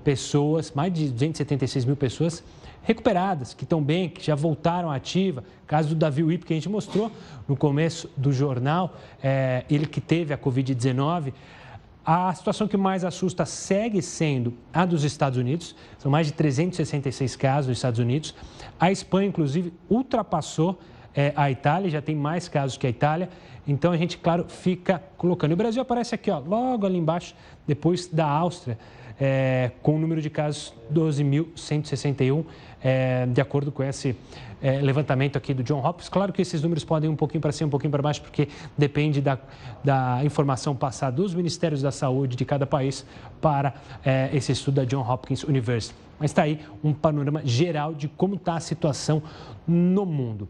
A: pessoas, mais de 276 mil pessoas recuperadas, que estão bem, que já voltaram à ativa. Caso do Davi Wip, que a gente mostrou no começo do jornal, é, ele que teve a Covid-19. A situação que mais assusta segue sendo a dos Estados Unidos, são mais de 366 casos nos Estados Unidos. A Espanha, inclusive, ultrapassou é, a Itália, já tem mais casos que a Itália. Então a gente, claro, fica colocando. E o Brasil aparece aqui, ó, logo ali embaixo, depois da Áustria, é, com o número de casos 12.161, é, de acordo com esse é, levantamento aqui do John Hopkins. Claro que esses números podem ir um pouquinho para cima, um pouquinho para baixo, porque depende da, da informação passada dos Ministérios da Saúde de cada país para é, esse estudo da John Hopkins University. Mas está aí um panorama geral de como está a situação no mundo.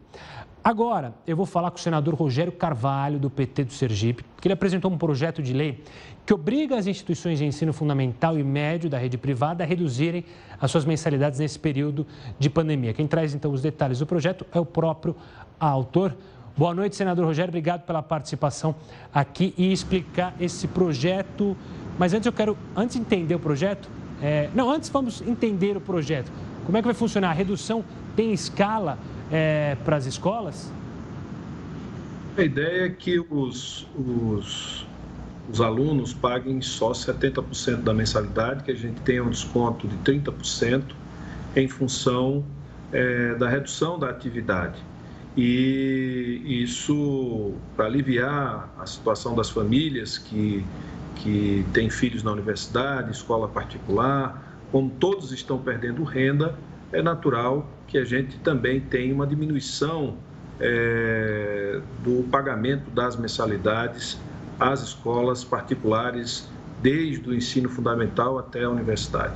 A: Agora, eu vou falar com o senador Rogério Carvalho, do PT do Sergipe, que ele apresentou um projeto de lei que obriga as instituições de ensino fundamental e médio da rede privada a reduzirem as suas mensalidades nesse período de pandemia. Quem traz então os detalhes do projeto é o próprio autor. Boa noite, senador Rogério. Obrigado pela participação aqui e explicar esse projeto. Mas antes eu quero, antes de entender o projeto, é... não, antes vamos entender o projeto. Como é que vai funcionar? A redução tem escala é, para as escolas?
M: A ideia é que os, os, os alunos paguem só 70% da mensalidade, que a gente tenha um desconto de 30% em função é, da redução da atividade. E isso para aliviar a situação das famílias que, que têm filhos na universidade, escola particular, como todos estão perdendo renda, é natural que a gente também tenha uma diminuição é, do pagamento das mensalidades às escolas particulares, desde o ensino fundamental até a universidade.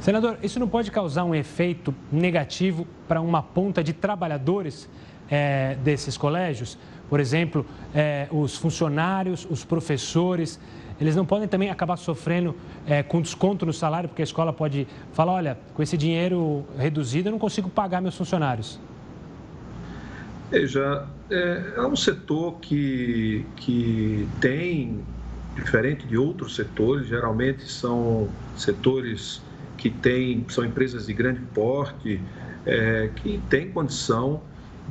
A: Senador, isso não pode causar um efeito negativo para uma ponta de trabalhadores é, desses colégios? Por exemplo, é, os funcionários, os professores, eles não podem também acabar sofrendo é, com desconto no salário, porque a escola pode falar, olha, com esse dinheiro reduzido eu não consigo pagar meus funcionários.
M: Veja, é, é um setor que, que tem, diferente de outros setores, geralmente são setores que têm, são empresas de grande porte, é, que têm condição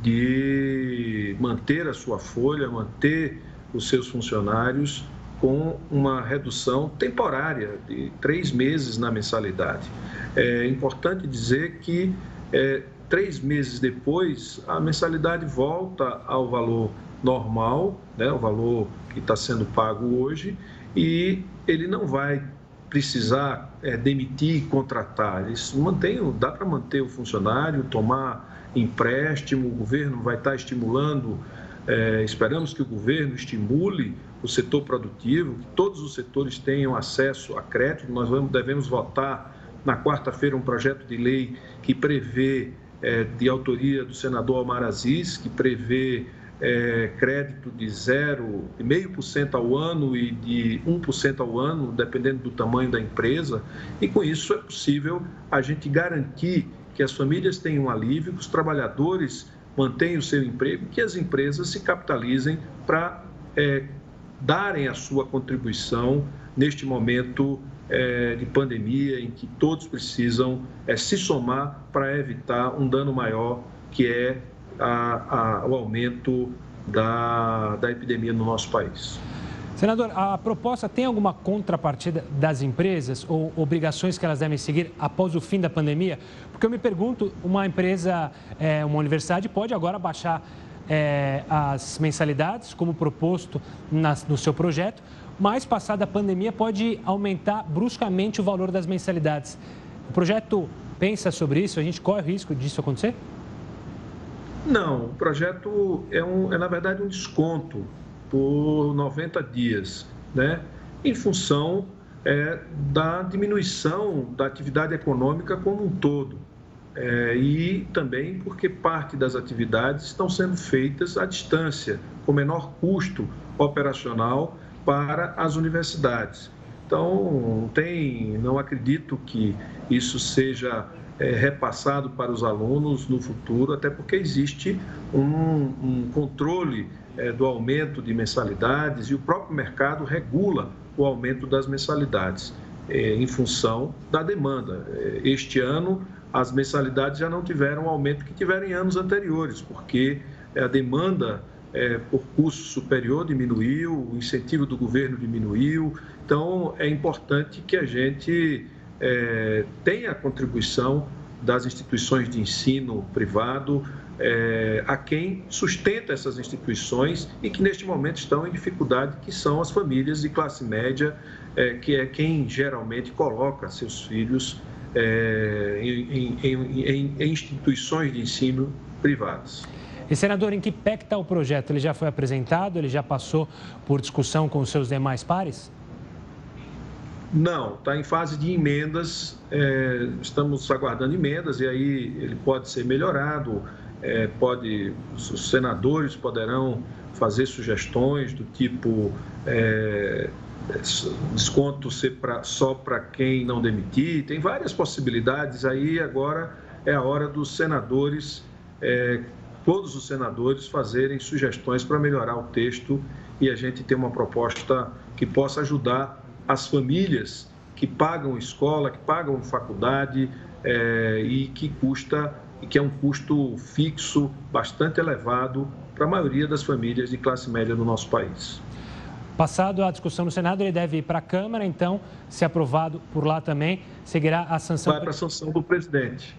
M: de manter a sua folha, manter os seus funcionários com uma redução temporária de três meses na mensalidade. É importante dizer que é, três meses depois a mensalidade volta ao valor normal, né, o valor que está sendo pago hoje, e ele não vai precisar é, demitir e contratar. Eles mantém, dá para manter o funcionário, tomar empréstimo, o governo vai estar estimulando, é, esperamos que o governo estimule o setor produtivo, que todos os setores tenham acesso a crédito. Nós vamos, devemos votar na quarta-feira um projeto de lei que prevê, é, de autoria do senador Omar Aziz, que prevê é, crédito de 0,5% ao ano e de 1% ao ano, dependendo do tamanho da empresa. E com isso é possível a gente garantir que as famílias tenham alívio, que os trabalhadores mantenham o seu emprego, que as empresas se capitalizem para é, darem a sua contribuição neste momento é, de pandemia em que todos precisam é, se somar para evitar um dano maior que é a, a, o aumento da, da epidemia no nosso país.
A: Senador, a proposta tem alguma contrapartida das empresas ou obrigações que elas devem seguir após o fim da pandemia? Porque eu me pergunto, uma empresa, é, uma universidade pode agora baixar é, as mensalidades, como proposto no seu projeto, mas passada a pandemia pode aumentar bruscamente o valor das mensalidades. O projeto pensa sobre isso? A gente corre o risco disso acontecer?
M: Não, o projeto é, um, é na verdade um desconto por 90 dias, né? em função é, da diminuição da atividade econômica como um todo é, e também porque parte das atividades estão sendo feitas à distância, com menor custo operacional para as universidades. Então, tem, não acredito que isso seja é, repassado para os alunos no futuro, até porque existe um, um controle é, do aumento de mensalidades e o próprio mercado regula o aumento das mensalidades é, em função da demanda. É, este ano, as mensalidades já não tiveram o aumento que tiveram em anos anteriores, porque a demanda é, por curso superior diminuiu, o incentivo do governo diminuiu. Então, é importante que a gente é, tenha a contribuição das instituições de ensino privado, é, a quem sustenta essas instituições e que neste momento estão em dificuldade, que são as famílias de classe média, é, que é quem geralmente coloca seus filhos é, em, em, em, em instituições de ensino privadas.
A: E, senador, em que pé está o projeto? Ele já foi apresentado? Ele já passou por discussão com os seus demais pares?
M: Não, está em fase de emendas. É, estamos aguardando emendas e aí ele pode ser melhorado. É, pode, os senadores poderão fazer sugestões do tipo é, desconto ser pra, só para quem não demitir. Tem várias possibilidades. Aí agora é a hora dos senadores é, todos os senadores fazerem sugestões para melhorar o texto e a gente ter uma proposta que possa ajudar as famílias que pagam escola, que pagam faculdade é, e que custa que é um custo fixo bastante elevado para a maioria das famílias de classe média do nosso país.
A: Passado a discussão no Senado, ele deve ir para a Câmara, então, se aprovado por lá também, seguirá a sanção.
M: Vai para a sanção do presidente.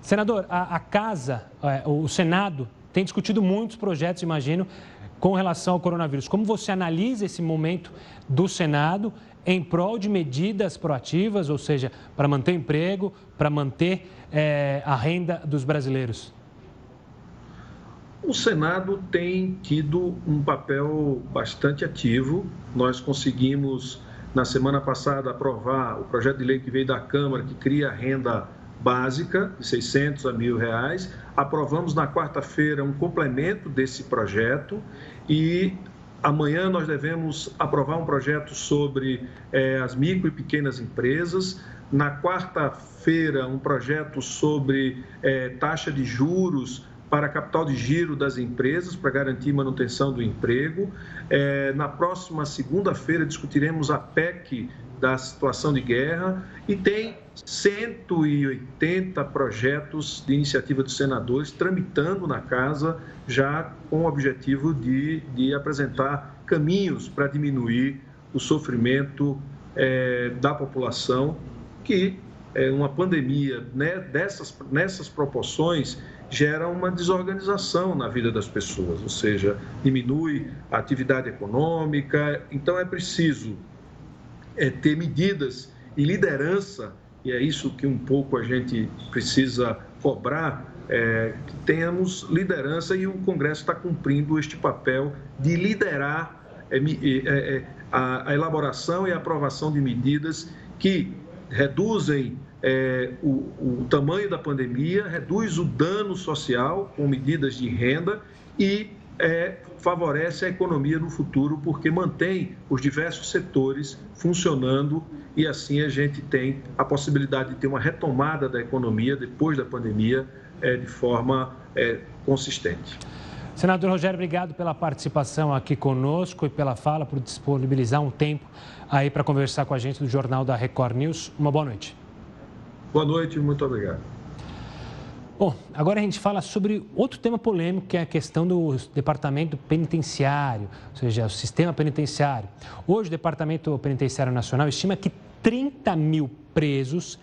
A: Senador, a, a Casa, é, o Senado, tem discutido muitos projetos, imagino, com relação ao coronavírus. Como você analisa esse momento do Senado em prol de medidas proativas, ou seja, para manter emprego, para manter é, a renda dos brasileiros?
M: O Senado tem tido um papel bastante ativo. Nós conseguimos, na semana passada, aprovar o projeto de lei que veio da Câmara, que cria a renda básica, de 600 a mil reais. Aprovamos na quarta-feira um complemento desse projeto e amanhã nós devemos aprovar um projeto sobre é, as micro e pequenas empresas. Na quarta-feira, um projeto sobre é, taxa de juros para capital de giro das empresas, para garantir manutenção do emprego. É, na próxima segunda-feira, discutiremos a PEC da situação de guerra e tem 180 projetos de iniciativa dos senadores tramitando na casa, já com o objetivo de, de apresentar caminhos para diminuir o sofrimento é, da população, que é, uma pandemia né, dessas, nessas proporções gera uma desorganização na vida das pessoas, ou seja, diminui a atividade econômica. Então, é preciso é, ter medidas e liderança e é isso que um pouco a gente precisa cobrar, é, que tenhamos liderança e o Congresso está cumprindo este papel de liderar é, é, é, a, a, elaboração e aprovação de medidas que reduzem é, o, o tamanho da pandemia, reduz o dano social com medidas de renda e é, favorece a economia no futuro, porque mantém os diversos setores funcionando e assim a gente tem a possibilidade de ter uma retomada da economia depois da pandemia é, de forma é, consistente.
A: Senador Rogério, obrigado pela participação aqui conosco e pela fala, por disponibilizar um tempo aí para conversar com a gente do Jornal da Record News. Uma boa noite.
M: Boa noite, muito obrigado.
A: Bom, agora a gente fala sobre outro tema polêmico, que é a questão do departamento penitenciário, ou seja, o sistema penitenciário. Hoje, o Departamento Penitenciário Nacional estima que 30 mil presos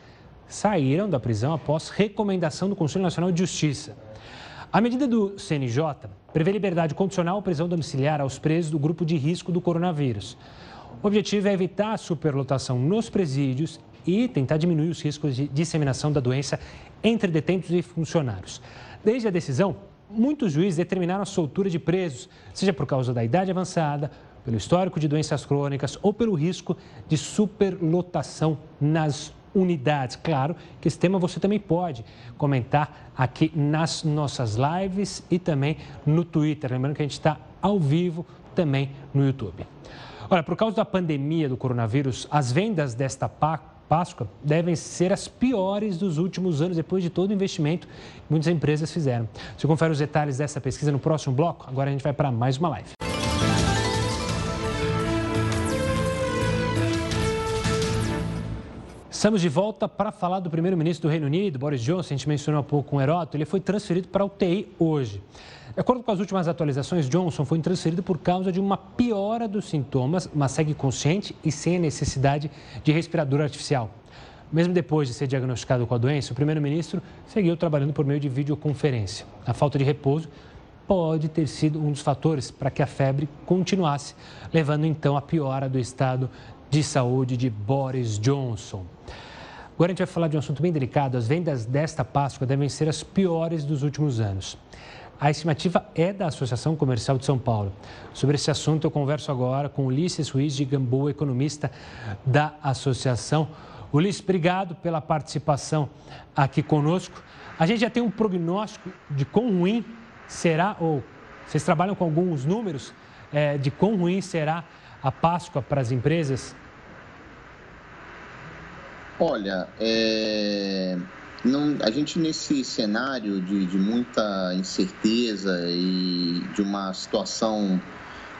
A: saíram da prisão após recomendação do Conselho Nacional de Justiça. A medida do CNJ prevê liberdade condicional ou prisão domiciliar aos presos do grupo de risco do coronavírus. O objetivo é evitar a superlotação nos presídios e tentar diminuir os riscos de disseminação da doença entre detentos e funcionários. Desde a decisão, muitos juízes determinaram a soltura de presos, seja por causa da idade avançada, pelo histórico de doenças crônicas ou pelo risco de superlotação nas unidades. Claro que esse tema você também pode comentar aqui nas nossas lives e também no Twitter. Lembrando que a gente está ao vivo também no YouTube. Olha, por causa da pandemia do coronavírus, as vendas desta Páscoa devem ser as piores dos últimos anos, depois de todo o investimento que muitas empresas fizeram. Você confere os detalhes dessa pesquisa no próximo bloco. Agora a gente vai para mais uma live. Estamos de volta para falar do primeiro-ministro do Reino Unido, Boris Johnson. A gente mencionou há pouco com um o Heroto. Ele foi transferido para a UTI hoje. De acordo com as últimas atualizações, Johnson foi transferido por causa de uma piora dos sintomas, mas segue consciente e sem a necessidade de respirador artificial. Mesmo depois de ser diagnosticado com a doença, o primeiro-ministro seguiu trabalhando por meio de videoconferência. A falta de repouso pode ter sido um dos fatores para que a febre continuasse, levando então à piora do estado de saúde de Boris Johnson. Agora a gente vai falar de um assunto bem delicado. As vendas desta Páscoa devem ser as piores dos últimos anos. A estimativa é da Associação Comercial de São Paulo. Sobre esse assunto, eu converso agora com Ulisses Ruiz de Gamboa, economista da associação. Ulisses, obrigado pela participação aqui conosco. A gente já tem um prognóstico de quão ruim será, ou vocês trabalham com alguns números é, de quão ruim será a Páscoa para as empresas?
N: Olha, é, não, a gente nesse cenário de, de, muita incerteza e de uma situação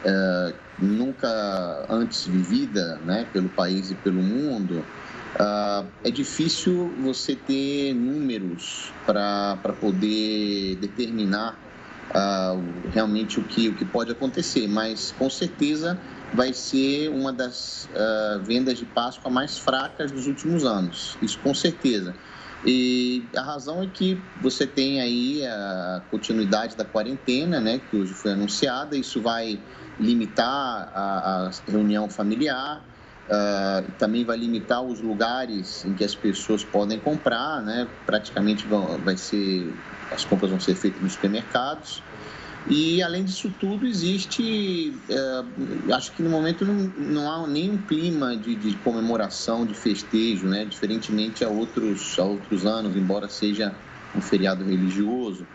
N: é, nunca antes vivida né, pelo país e pelo mundo, uh, é difícil você ter números para poder determinar uh, realmente o que, o que pode acontecer, mas com certeza vai ser uma das uh, vendas de Páscoa mais fracas dos últimos anos, isso com certeza. E a razão é que você tem aí a continuidade da quarentena, né, que hoje foi anunciada, isso vai limitar a, a reunião familiar, uh, também vai limitar os lugares em que as pessoas podem comprar, né, praticamente vão, vai ser, as compras vão ser feitas nos supermercados. E, além disso tudo, existe, é, acho que no momento não, não há nenhum clima de, de, comemoração, de festejo, né? diferentemente a outros, a outros anos, embora seja um feriado religioso.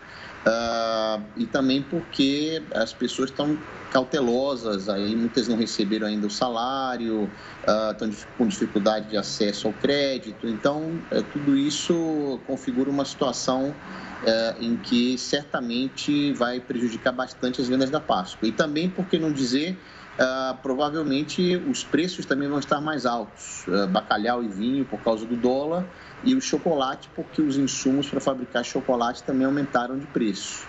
N: Uh, e também porque as pessoas estão cautelosas, aí muitas não receberam ainda o salário, uh, estão com dificuldade de acesso ao crédito, então uh, tudo isso configura uma situação é, em que certamente vai prejudicar bastante as vendas da Páscoa. E também, por que não dizer, uh, provavelmente os preços também vão estar mais altos. Uh, bacalhau e vinho por causa do dólar e o chocolate porque os insumos para fabricar chocolate também aumentaram de preço.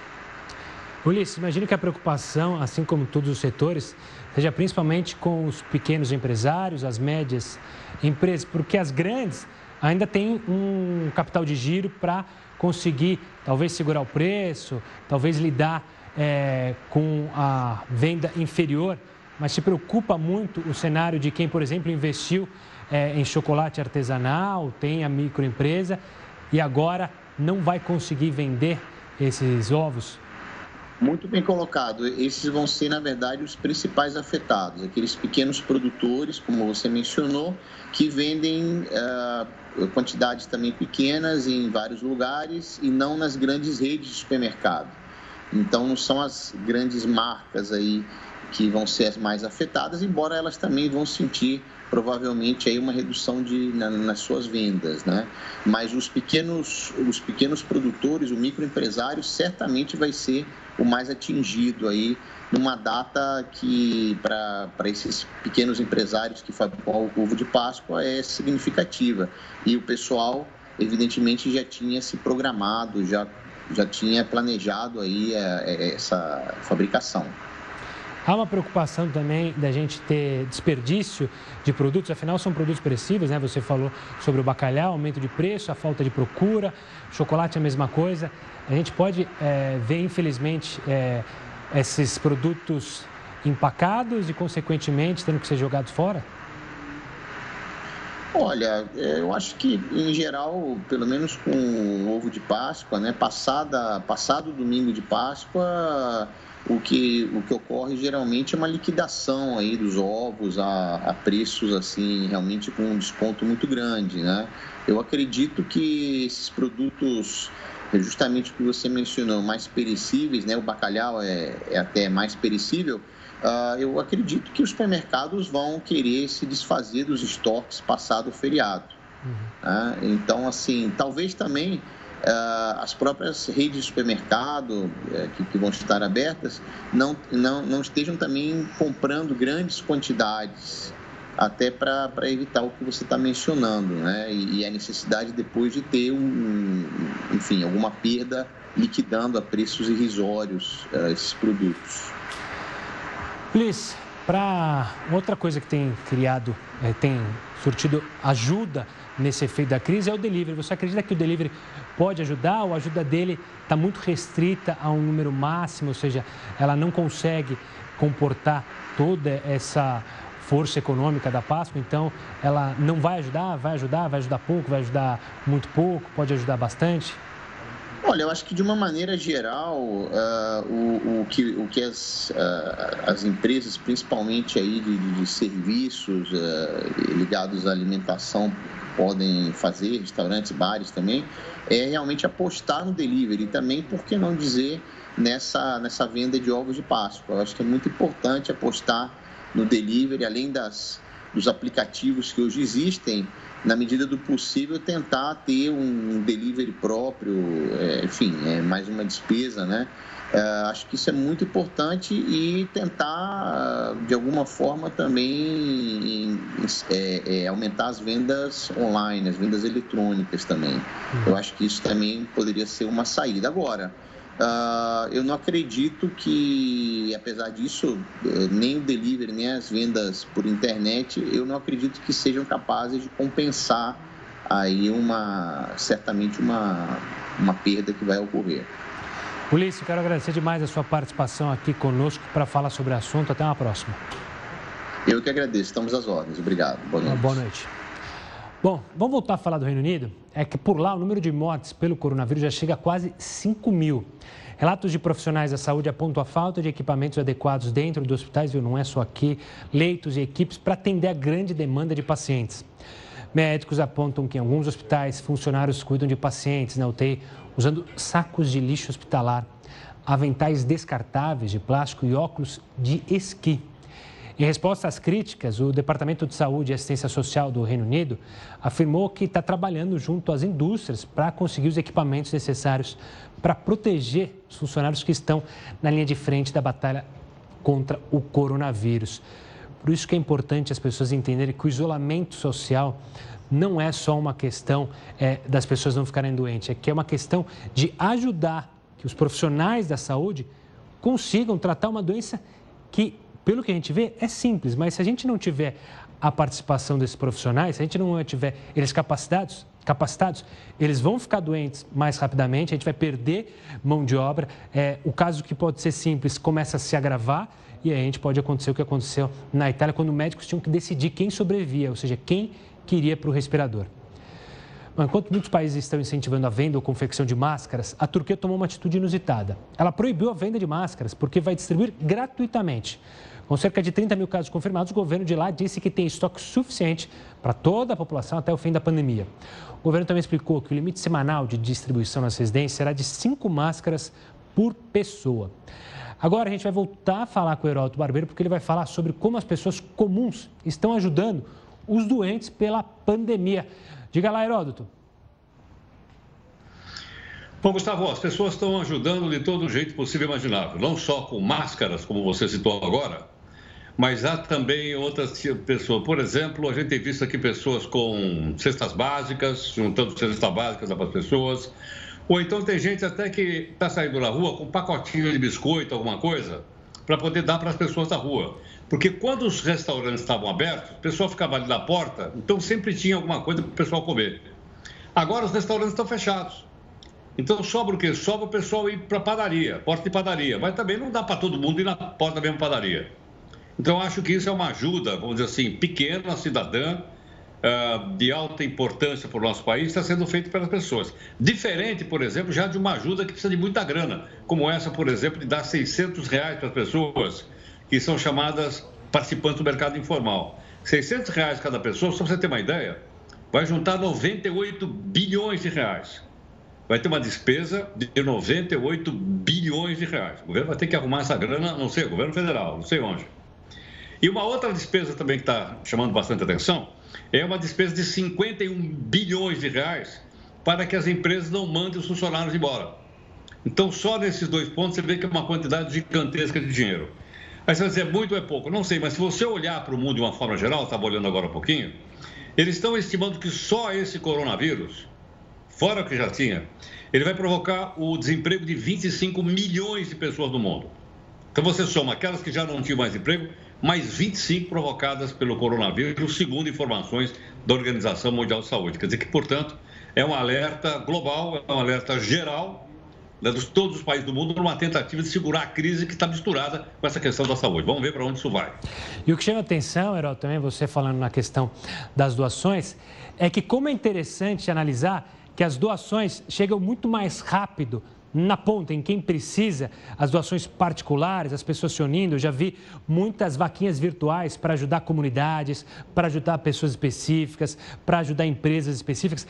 A: Ulisses, imagino que a preocupação, assim como todos os setores, seja principalmente com os pequenos empresários, as médias empresas, porque as grandes ainda têm um capital de giro para conseguir talvez segurar o preço, talvez lidar é, com a venda inferior, mas se preocupa muito o cenário de quem, por exemplo, investiu é, em chocolate artesanal, tem a microempresa e agora não vai conseguir vender esses ovos?
N: Muito bem colocado. Esses vão ser, na verdade, os principais afetados. Aqueles pequenos produtores, como você mencionou, que vendem uh, quantidades também pequenas em vários lugares e não nas grandes redes de supermercado. Então, não são as grandes marcas aí que vão ser as mais afetadas, embora elas também vão sentir provavelmente aí uma redução de, na, nas suas vendas, né? Mas os pequenos, os pequenos produtores, o microempresário, certamente vai ser o mais atingido aí numa data que para esses pequenos empresários que fabricam o ovo de Páscoa é significativa. E o pessoal, evidentemente, já tinha se programado, já, já tinha planejado aí é, é, essa fabricação.
A: Há uma preocupação também da gente ter desperdício de produtos, afinal são produtos perecíveis, né? Você falou sobre o bacalhau, aumento de preço, a falta de procura, chocolate é a mesma coisa. A gente pode é, ver, infelizmente, é, esses produtos empacados e, consequentemente, tendo que ser jogados fora?
N: Olha, é, eu acho que em geral, pelo menos com o ovo de Páscoa, né, passada, passado domingo de Páscoa, o que, o que ocorre geralmente é uma liquidação aí dos ovos a, a preços assim realmente com um desconto muito grande, né? Eu acredito que esses produtos justamente o que você mencionou, mais perecíveis, né? O bacalhau é, é até mais perecível. Uh, eu acredito que os supermercados vão querer se desfazer dos estoques passado o feriado. Uhum. Né? Então, assim, talvez também as próprias redes de supermercado uh, que, que, vão estar abertas não, não, não estejam também comprando grandes quantidades até para evitar o que você está mencionando, né? E, e, a necessidade depois de ter um, enfim, alguma perda liquidando a preços irrisórios uh, esses produtos.
A: Para outra coisa que tem criado, é, tem surtido ajuda nesse efeito da crise é o delivery. Você acredita que o delivery pode ajudar ou a ajuda dele está muito restrita a um número máximo, ou seja, ela não consegue comportar toda essa força econômica da Páscoa, então ela não vai ajudar, vai ajudar, vai ajudar pouco, vai ajudar muito pouco, pode ajudar bastante?
N: Olha, eu acho que de uma maneira geral, uh, o, o, que, o que as, uh, as empresas, principalmente aí de, de serviços uh, ligados à alimentação, podem fazer, restaurantes, bares também, é realmente apostar no delivery também, por que não dizer, nessa, nessa venda de ovos de Páscoa. Eu acho que é muito importante apostar no delivery, além das, dos aplicativos que hoje existem, na medida do possível, tentar ter um delivery próprio, é, enfim, é mais uma despesa, né? É, acho que isso é muito importante e tentar, de alguma forma, também é, é, aumentar as vendas online, as vendas eletrônicas também. Eu acho que isso também poderia ser uma saída. Agora, Uh, eu não acredito que, apesar disso, eh, nem o delivery, nem as vendas por internet, eu não acredito que sejam capazes de compensar aí uma, certamente uma, uma perda que vai ocorrer.
A: Polícia, quero agradecer demais a sua participação aqui conosco para falar sobre o assunto. Até uma próxima.
N: Eu que agradeço, estamos às ordens. Obrigado. Boa noite.
A: Boa noite. Bom, vamos voltar a falar do Reino Unido? É que por lá o número de mortes pelo coronavírus já chega a quase 5 mil. Relatos de profissionais da saúde apontam a falta de equipamentos adequados dentro dos hospitais, viu? Não é só aqui, leitos e equipes para atender a grande demanda de pacientes. Médicos apontam que em alguns hospitais funcionários cuidam de pacientes na UTI usando sacos de lixo hospitalar, aventais descartáveis de plástico e óculos de esqui. Em resposta às críticas, o Departamento de Saúde e Assistência Social do Reino Unido afirmou que está trabalhando junto às indústrias para conseguir os equipamentos necessários para proteger os funcionários que estão na linha de frente da batalha contra o coronavírus. Por isso que é importante as pessoas entenderem que o isolamento social não é só uma questão é, das pessoas não ficarem doentes, é que é uma questão de ajudar que os profissionais da saúde consigam tratar uma doença que, pelo que a gente vê, é simples, mas se a gente não tiver a participação desses profissionais, se a gente não tiver eles capacitados, capacitados, eles vão ficar doentes mais rapidamente, a gente vai perder mão de obra. É, o caso que pode ser simples começa a se agravar e aí a gente pode acontecer o que aconteceu na Itália, quando médicos tinham que decidir quem sobrevivia, ou seja, quem queria para o respirador. Enquanto muitos países estão incentivando a venda ou confecção de máscaras, a Turquia tomou uma atitude inusitada. Ela proibiu a venda de máscaras porque vai distribuir gratuitamente. Com cerca de 30 mil casos confirmados, o governo de lá disse que tem estoque suficiente para toda a população até o fim da pandemia. O governo também explicou que o limite semanal de distribuição nas residências será de cinco máscaras por pessoa. Agora a gente vai voltar a falar com o Heródoto Barbeiro, porque ele vai falar sobre como as pessoas comuns estão ajudando os doentes pela pandemia. Diga lá, Heródoto.
G: Bom, Gustavo, as pessoas estão ajudando de todo jeito possível e imaginável, não só com máscaras, como você citou agora, mas há também outras pessoas. Por exemplo, a gente tem visto aqui pessoas com cestas básicas, juntando cestas básicas para as pessoas. Ou então tem gente até que está saindo na rua com um pacotinho de biscoito, alguma coisa, para poder dar para as pessoas da rua. Porque quando os restaurantes estavam abertos, o pessoal ficava ali na porta, então sempre tinha alguma coisa para o pessoal comer. Agora os restaurantes estão fechados. Então sobra o quê? Sobra o pessoal ir para a padaria, porta de padaria. Mas também não dá para todo mundo ir na porta da mesma padaria. Então, acho que isso é uma ajuda, vamos dizer assim, pequena, cidadã, uh, de alta importância para o nosso país, está sendo feito pelas pessoas. Diferente, por exemplo, já de uma ajuda que precisa de muita grana, como essa, por exemplo, de dar 600 reais para as pessoas que são chamadas participantes do mercado informal. 600 reais cada pessoa, só para você ter uma ideia, vai juntar 98 bilhões de reais. Vai ter uma despesa de 98 bilhões de reais. O governo vai ter que arrumar essa grana, não sei, governo federal, não sei onde. E uma outra despesa também que está chamando bastante atenção é uma despesa de 51 bilhões de reais para que as empresas não mandem os funcionários embora. Então, só nesses dois pontos você vê que é uma quantidade gigantesca de dinheiro. Aí você vai dizer, muito ou é pouco? Não sei, mas se você olhar para o mundo de uma forma geral, estava olhando agora um pouquinho, eles estão estimando que só esse coronavírus, fora o que já tinha, ele vai provocar o desemprego de 25 milhões de pessoas no mundo. Então você soma aquelas que já não tinham mais emprego mais 25 provocadas pelo coronavírus, segundo informações da Organização Mundial de Saúde. Quer dizer que, portanto, é um alerta global, é um alerta geral né, de todos os países do mundo numa tentativa de segurar a crise que está misturada com essa questão da saúde. Vamos ver para onde isso vai.
A: E o que chama atenção, Herói, também você falando na questão das doações, é que como é interessante analisar que as doações chegam muito mais rápido na ponta, em quem precisa, as doações particulares, as pessoas se unindo. Eu já vi muitas vaquinhas virtuais para ajudar comunidades, para ajudar pessoas específicas, para ajudar empresas específicas.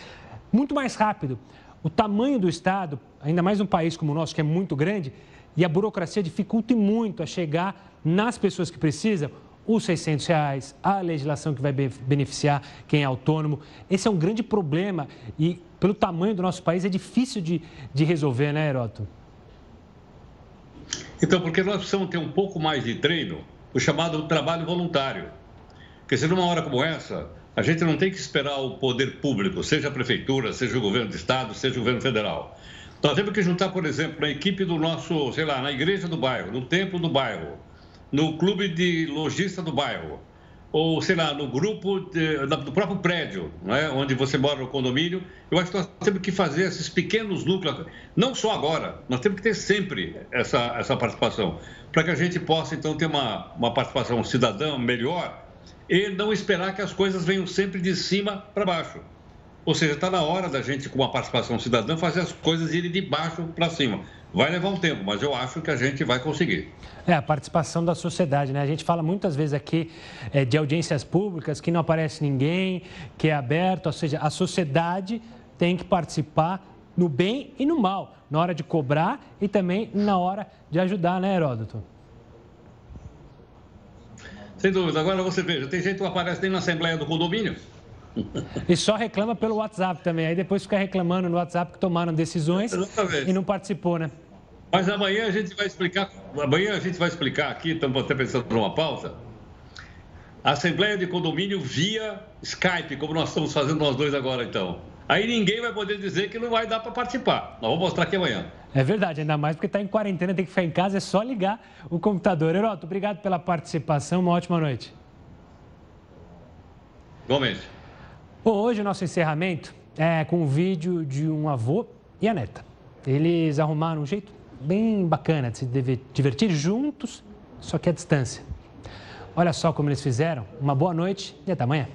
A: Muito mais rápido. O tamanho do Estado, ainda mais um país como o nosso, que é muito grande, e a burocracia dificulta muito a chegar nas pessoas que precisam, os 600 reais, a legislação que vai beneficiar quem é autônomo. Esse é um grande problema e, pelo tamanho do nosso país, é difícil de, de resolver, né, Heroto?
G: Então, porque nós precisamos ter um pouco mais de treino, o chamado trabalho voluntário. Porque se numa hora como essa, a gente não tem que esperar o poder público, seja a prefeitura, seja o governo do estado, seja o governo federal. Nós temos que juntar, por exemplo, a equipe do nosso, sei lá, na igreja do bairro, no templo do bairro, no clube de lojista do bairro, ou sei lá, no grupo de, do próprio prédio, não é? onde você mora no condomínio. Eu acho que nós temos que fazer esses pequenos núcleos, não só agora, nós temos que ter sempre essa, essa participação, para que a gente possa então ter uma, uma participação cidadã melhor e não esperar que as coisas venham sempre de cima para baixo. Ou seja, está na hora da gente, com a participação cidadã, fazer as coisas irem de baixo para cima. Vai levar um tempo, mas eu acho que a gente vai conseguir.
A: É, a participação da sociedade, né? A gente fala muitas vezes aqui é, de audiências públicas que não aparece ninguém, que é aberto, ou seja, a sociedade tem que participar no bem e no mal, na hora de cobrar e também na hora de ajudar, né, Heródoto?
G: Sem dúvida. Agora você veja, tem gente que não aparece nem na Assembleia do Condomínio.
A: E só reclama pelo WhatsApp também. Aí depois fica reclamando no WhatsApp que tomaram decisões Exatamente. e não participou, né?
G: Mas amanhã a gente vai explicar, amanhã a gente vai explicar aqui, estamos até pensando numa pausa, Assembleia de Condomínio via Skype, como nós estamos fazendo nós dois agora, então. Aí ninguém vai poder dizer que não vai dar para participar. Nós vamos mostrar aqui amanhã.
A: É verdade, ainda mais porque está em quarentena, tem que ficar em casa, é só ligar o computador. Heroto, obrigado pela participação, uma ótima noite.
G: Igualmente.
A: Bom, hoje o nosso encerramento é com um vídeo de um avô e a neta. Eles arrumaram um jeito bem bacana de se divertir juntos, só que à distância. Olha só como eles fizeram. Uma boa noite e até amanhã.